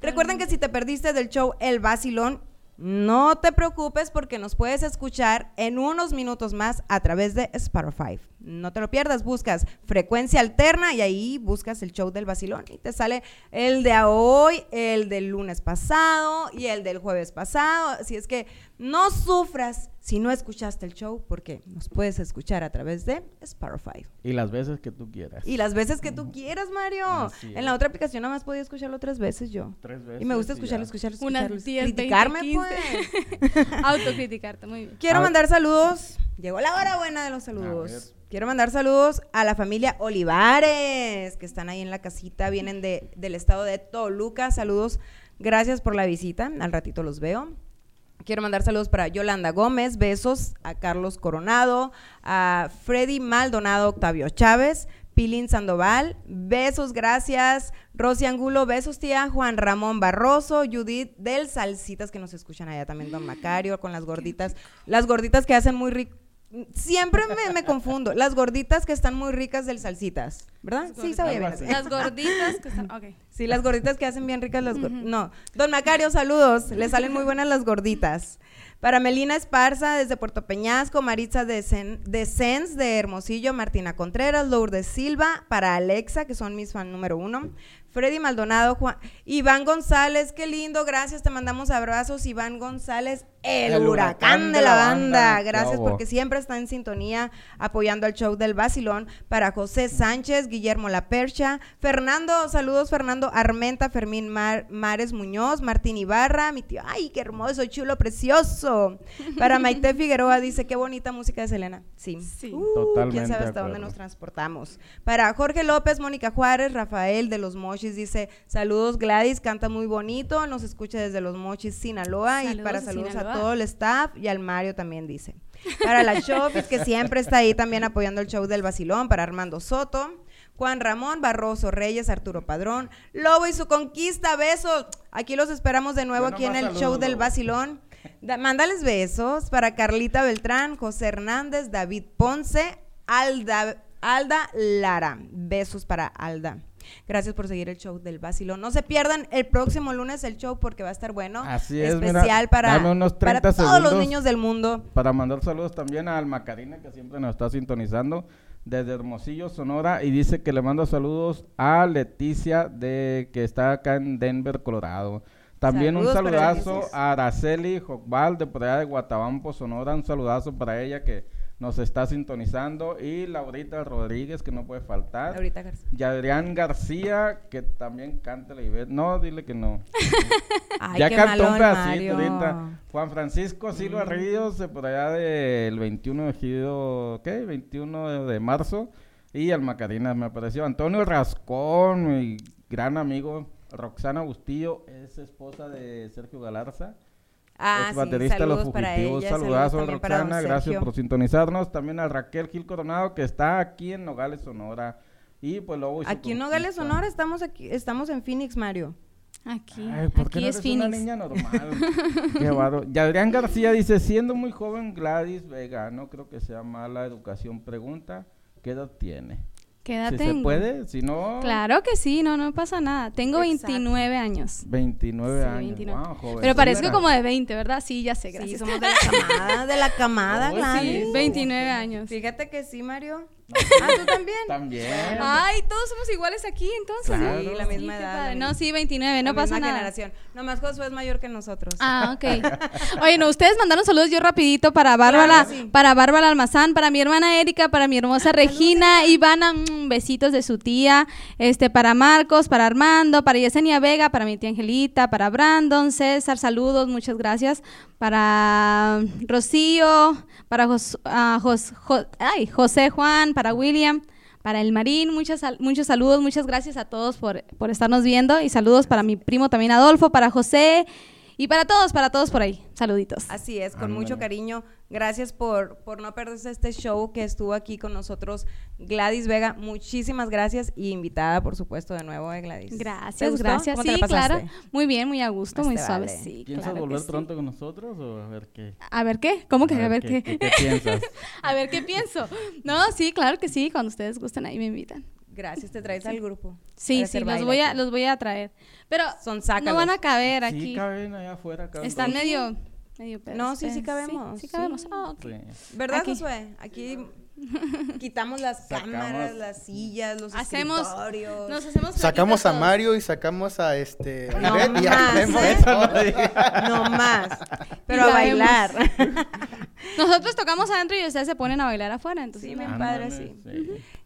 Recuerden que si te perdiste del show El Vacilón, no te preocupes porque nos puedes escuchar en unos minutos más a través de Spotify. No te lo pierdas, buscas frecuencia alterna y ahí buscas el show del vacilón y te sale el de hoy, el del lunes pasado y el del jueves pasado. Así es que no sufras si no escuchaste el show porque nos puedes escuchar a través de Spotify. Y las veces que tú quieras. Y las veces que tú quieras, Mario. En la otra aplicación nada más podía escucharlo tres veces yo. Tres veces. Y me gusta escucharlo, ya. escucharlo, Unas escucharlo. 10, 20, Criticarme, 15. pues. [laughs] Autocriticarte, muy bien. Quiero A ver. mandar saludos. Llegó la hora buena de los saludos. Quiero mandar saludos a la familia Olivares, que están ahí en la casita, vienen de, del estado de Toluca. Saludos, gracias por la visita. Al ratito los veo. Quiero mandar saludos para Yolanda Gómez, besos a Carlos Coronado, a Freddy Maldonado, Octavio Chávez, Pilín Sandoval, besos, gracias. Rosy Angulo, besos, tía. Juan Ramón Barroso, Judith del Salsitas, que nos escuchan allá también, Don Macario, con las gorditas. Las gorditas que hacen muy rico. Siempre me, me confundo. Las gorditas que están muy ricas del Salsitas, ¿verdad? Sí, sabía bien. Las gorditas que están. Ok. Sí, las gorditas que hacen bien ricas las gorditas. No, don Macario, saludos. Le salen muy buenas las gorditas. Para Melina Esparza, desde Puerto Peñasco, Maritza de, Sen- de Sens, de Hermosillo, Martina Contreras, Lourdes Silva, para Alexa, que son mis fan número uno, Freddy Maldonado, Juan, Iván González, qué lindo, gracias, te mandamos abrazos, Iván González, el, huracán, de la banda, gracias Bravo. porque siempre está en sintonía apoyando al show del Basilón. Para José Sánchez, Guillermo La Percha, Fernando, saludos Fernando Armenta, Fermín Mar- Mares Muñoz, Martín Ibarra, mi tío, ay, qué hermoso, chulo, precioso. Para Maite [laughs] Figueroa dice, qué bonita música de Selena. Sí. Sí. Uh, Totalmente quién sabe hasta dónde nos transportamos. Para Jorge López, Mónica Juárez, Rafael de Los Mochis dice, saludos Gladys, canta muy bonito, nos escucha desde Los Mochis, Sinaloa. y Saludos para a a todo el staff y al Mario también dice. Para la [laughs] Chofis, que siempre está ahí también apoyando el show del Basilón, para Armando Soto. Juan Ramón Barroso Reyes, Arturo Padrón, Lobo y su conquista, besos. Aquí los esperamos de nuevo Yo aquí en el show del. Basilón. Da- mándales besos para Carlita Beltrán, José Hernández, David Ponce, Alda, Alda Lara. Besos para Alda. Gracias por seguir el show del Basilón. No se pierdan el próximo lunes el show porque va a estar bueno. Así es, mira, Especial para, dame unos para 30 todos los niños del mundo. Para mandar saludos también a Alma Karina, que siempre nos está sintonizando desde Hermosillo, Sonora, y dice que le manda saludos a Leticia, de que está acá en Denver, Colorado. También Saludos un para saludazo a Araceli Jocbal, de por allá de Guatabampo, Sonora. Un saludazo para ella que nos está sintonizando. Y Laurita Rodríguez, que no puede faltar. Ahorita, García. Y Adrián García, que también canta la Ivette. No, dile que no. [laughs] Ay, ya qué cantó un pedacito ahorita. Juan Francisco Silva Ríos, de por allá del 21 de ejido, ¿qué? 21 de, de marzo. Y al Macarina me apareció. Antonio Rascón, mi gran amigo. Roxana Bustillo, es esposa de Sergio Galarza. Ah, es sí, baterista de Los saludos para Fugitivos. Saludazo, don Roxana. Gracias por sintonizarnos. También a Raquel Gil Coronado, que está aquí en Nogales, Sonora. Y pues luego. Aquí en Nogales. Sonora, estamos aquí, estamos en Phoenix, Mario. Aquí. Ay, ¿por qué aquí no es eres una Phoenix. niña normal? [laughs] Qué bárbaro. Y Adrián García dice, siendo muy joven Gladys Vega, no creo que sea mala educación. Pregunta, ¿qué edad tiene? ¿Qué edad Si se puede, si no... Claro que sí, no, no pasa nada. Tengo Exacto. 29 años. 29 Sí, años. 29. Wow, joven. Pero parezco como de 20, ¿verdad? Sí, ya sé, Sí, gracias. somos de la camada, de la camada, [laughs] Oh, Gladys. sí. 29 años. Fíjate que sí, Mario. Ah, ¿tú también? También. Ay, todos somos iguales aquí, entonces. Claro. Sí, la misma edad. la No, sí, 29, no la pasa misma nada. generación. Nomás Josué es mayor que nosotros. Ah, ok. [laughs] Oye, no, ustedes mandaron saludos yo rapidito para Bárbara, Claro, sí. para Bárbara Almazán, para mi hermana Erika, para mi hermosa Regina, Ivana, mm, besitos de su tía, este, para Marcos, para Armando, para Yesenia Vega, para mi tía Angelita, para Brandon, César, saludos, muchas gracias, para Rocío, para Jos- ah, Jos- ay, José Juan, para William. Para el Marín, muchas, sal- muchos saludos, muchas gracias a todos por, por estarnos viendo y saludos para mi primo también Adolfo, para José y para todos, para todos por ahí. Saluditos. Así es, con mucho cariño. Gracias por, por no perderse este show que estuvo aquí con nosotros Gladys Vega. Muchísimas gracias y invitada, por supuesto, de nuevo, eh, Gladys. ¿Te Gracias, gracias. ¿Cómo te Sí, la claro. Muy bien, muy a gusto, Más muy suave. vale. Sí, ¿Piensas claro volver sí. pronto con nosotros o a ver qué? A ver qué, ¿cómo que a ver qué? ¿Qué, qué piensas? [laughs] a ver qué pienso. No, sí, claro que sí, cuando ustedes gusten ahí me invitan. Gracias, te traes al grupo. Sí, sí, los voy a los voy a traer. Pero Son no van a caber aquí. Sí, caben allá afuera. caben Están dos. medio medio No, sí, sí pero cabemos, Sí, sí. cabemos. Ah, ok. Sí. ¿Verdad, Aquí. Josué? Aquí [laughs] quitamos las Sacamos- cámaras, las sillas, los Hacemos escritorios. nos hacemos Sacamos a todos. Mario y sacamos a este. a No Ivette y más, hacemos ¿eh? [laughs] No más. Pero Y a la bailar. [laughs] Nosotros tocamos adentro y ustedes se ponen a bailar afuera, entonces Sí, no. bien padre, sí.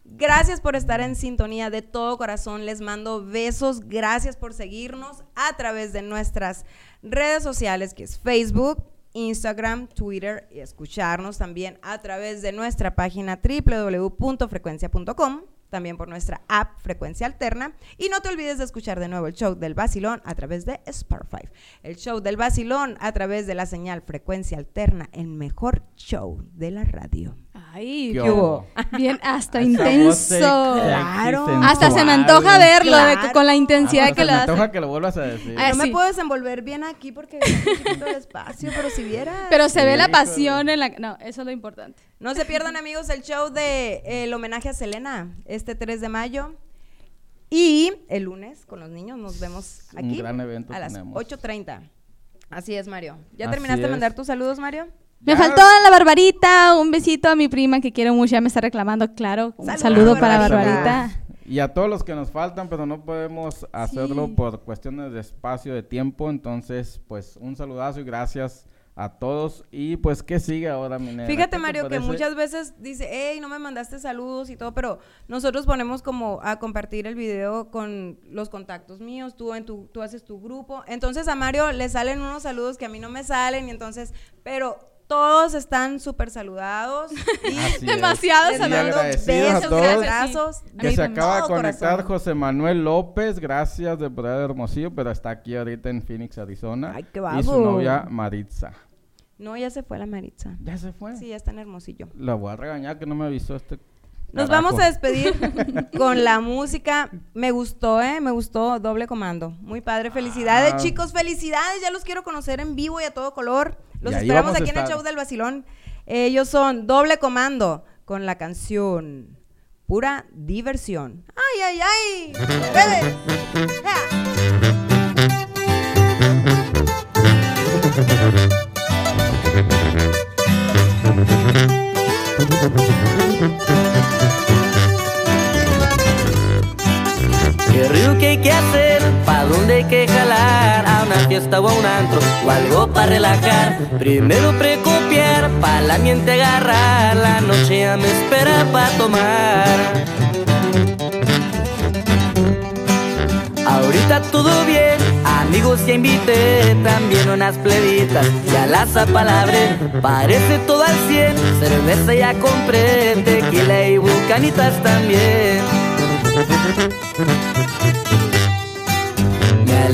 Gracias por estar en sintonía de todo corazón. Les mando besos. Gracias por seguirnos a través de nuestras redes sociales, que es Facebook, Instagram, Twitter y escucharnos también a través de nuestra página www.frecuencia.com. También por nuestra app Frecuencia Alterna. Y no te olvides de escuchar de nuevo el show del Basilón a través de Spotify. El show del Basilón a través de la señal Frecuencia Alterna, el mejor show de la radio. Ay, ¿Qué hubo? [laughs] bien, hasta intenso. Claro. sensual. Hasta se me antoja verlo de- con la intensidad que se lo me hace. antoja que lo vuelvas a decir. Ah, no me sí. puedo desenvolver bien aquí porque es el espacio, pero si vieras. Pero se ve la pasión en la... No, eso es lo importante. No se pierdan, amigos, el show de eh, el homenaje a Selena este 3 de mayo. Y el lunes con los niños nos vemos Un aquí gran evento a las tenemos. 8.30. Así es, Mario. ¿Ya Así terminaste de mandar tus saludos, Mario? Me Ya. faltó la Barbarita, un besito a mi prima que quiero mucho, ya me está reclamando, claro. Un saludo para Barbarita. Barbarita. Y a todos los que nos faltan, pero no podemos hacerlo Sí. por cuestiones de espacio, de tiempo. Entonces, pues un saludazo y gracias a todos. Y pues, ¿qué sigue ahora, mi Fíjate, te Mario, que muchas veces dice, hey, no me mandaste saludos y todo, pero nosotros ponemos como a compartir el video con los contactos míos, tú, en tu, tú haces tu grupo. Entonces a Mario le salen unos saludos que a mí no me salen, y entonces, pero todos están súper saludados. Y. [laughs] Demasiado mando agradecidos a besos, todos abrazos. Que se acaba de conectar corazón. José Manuel López, gracias de Poder Hermosillo, pero está aquí ahorita en Phoenix, Arizona. Ay, qué y su novia Maritza. No, ya se fue la Maritza. ¿Ya se fue? Sí, ya está en Hermosillo. La voy a regañar que no me avisó este. Nos carajo. vamos a despedir con la música. Me gustó, ¿eh? Me gustó Doble Comando. Muy padre. Felicidades, Ah. chicos. Felicidades. Ya los quiero conocer en vivo y a todo color. Los Y esperamos aquí en el show del Basilón. Ellos son Doble Comando con la canción Pura Diversión. ¡Ay, ay, ay! ¡Bebe! ¡Ja! Que hacer? ¿Pa' dónde hay que jalar? ¿A una fiesta o a un antro? ¿O algo para relajar? Primero precopiar, pa' la miente agarrar La noche ya me espera pa' tomar Ahorita todo bien, amigos ya invité También unas plebitas, ya las apalabré Parece todo al cien, cerveza ya compré Tequila y bucanitas también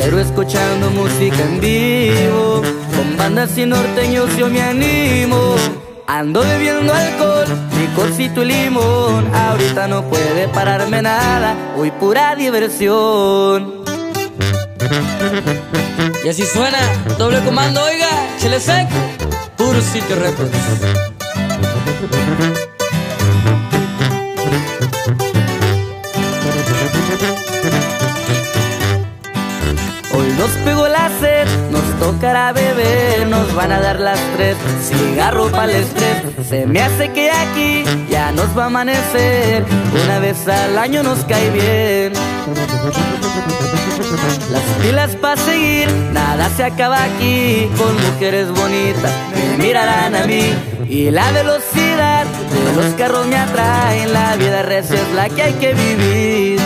Alegro escuchando música en vivo Con bandas y norteños yo me animo. Ando bebiendo alcohol, licorcito y limón. Ahorita no puede pararme nada Hoy pura diversión. Y así suena, doble comando, oiga, chile seco, puro sitio records. Tocará beber, nos van a dar las tres, cigarro para el estrés. Se me hace que aquí ya nos va a amanecer, una vez al año nos cae bien. Las pilas para seguir, nada se acaba aquí con mujeres bonitas me mirarán a mí. Y la velocidad de los carros me atraen, la vida recia es la que hay que vivir.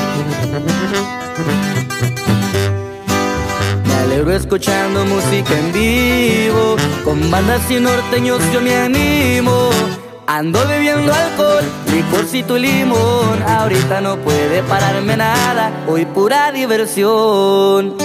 Escuchando música en vivo, con bandas y norteños yo me animo. Ando bebiendo alcohol, licorcito y limón. Ahorita no puede pararme nada, hoy pura diversión.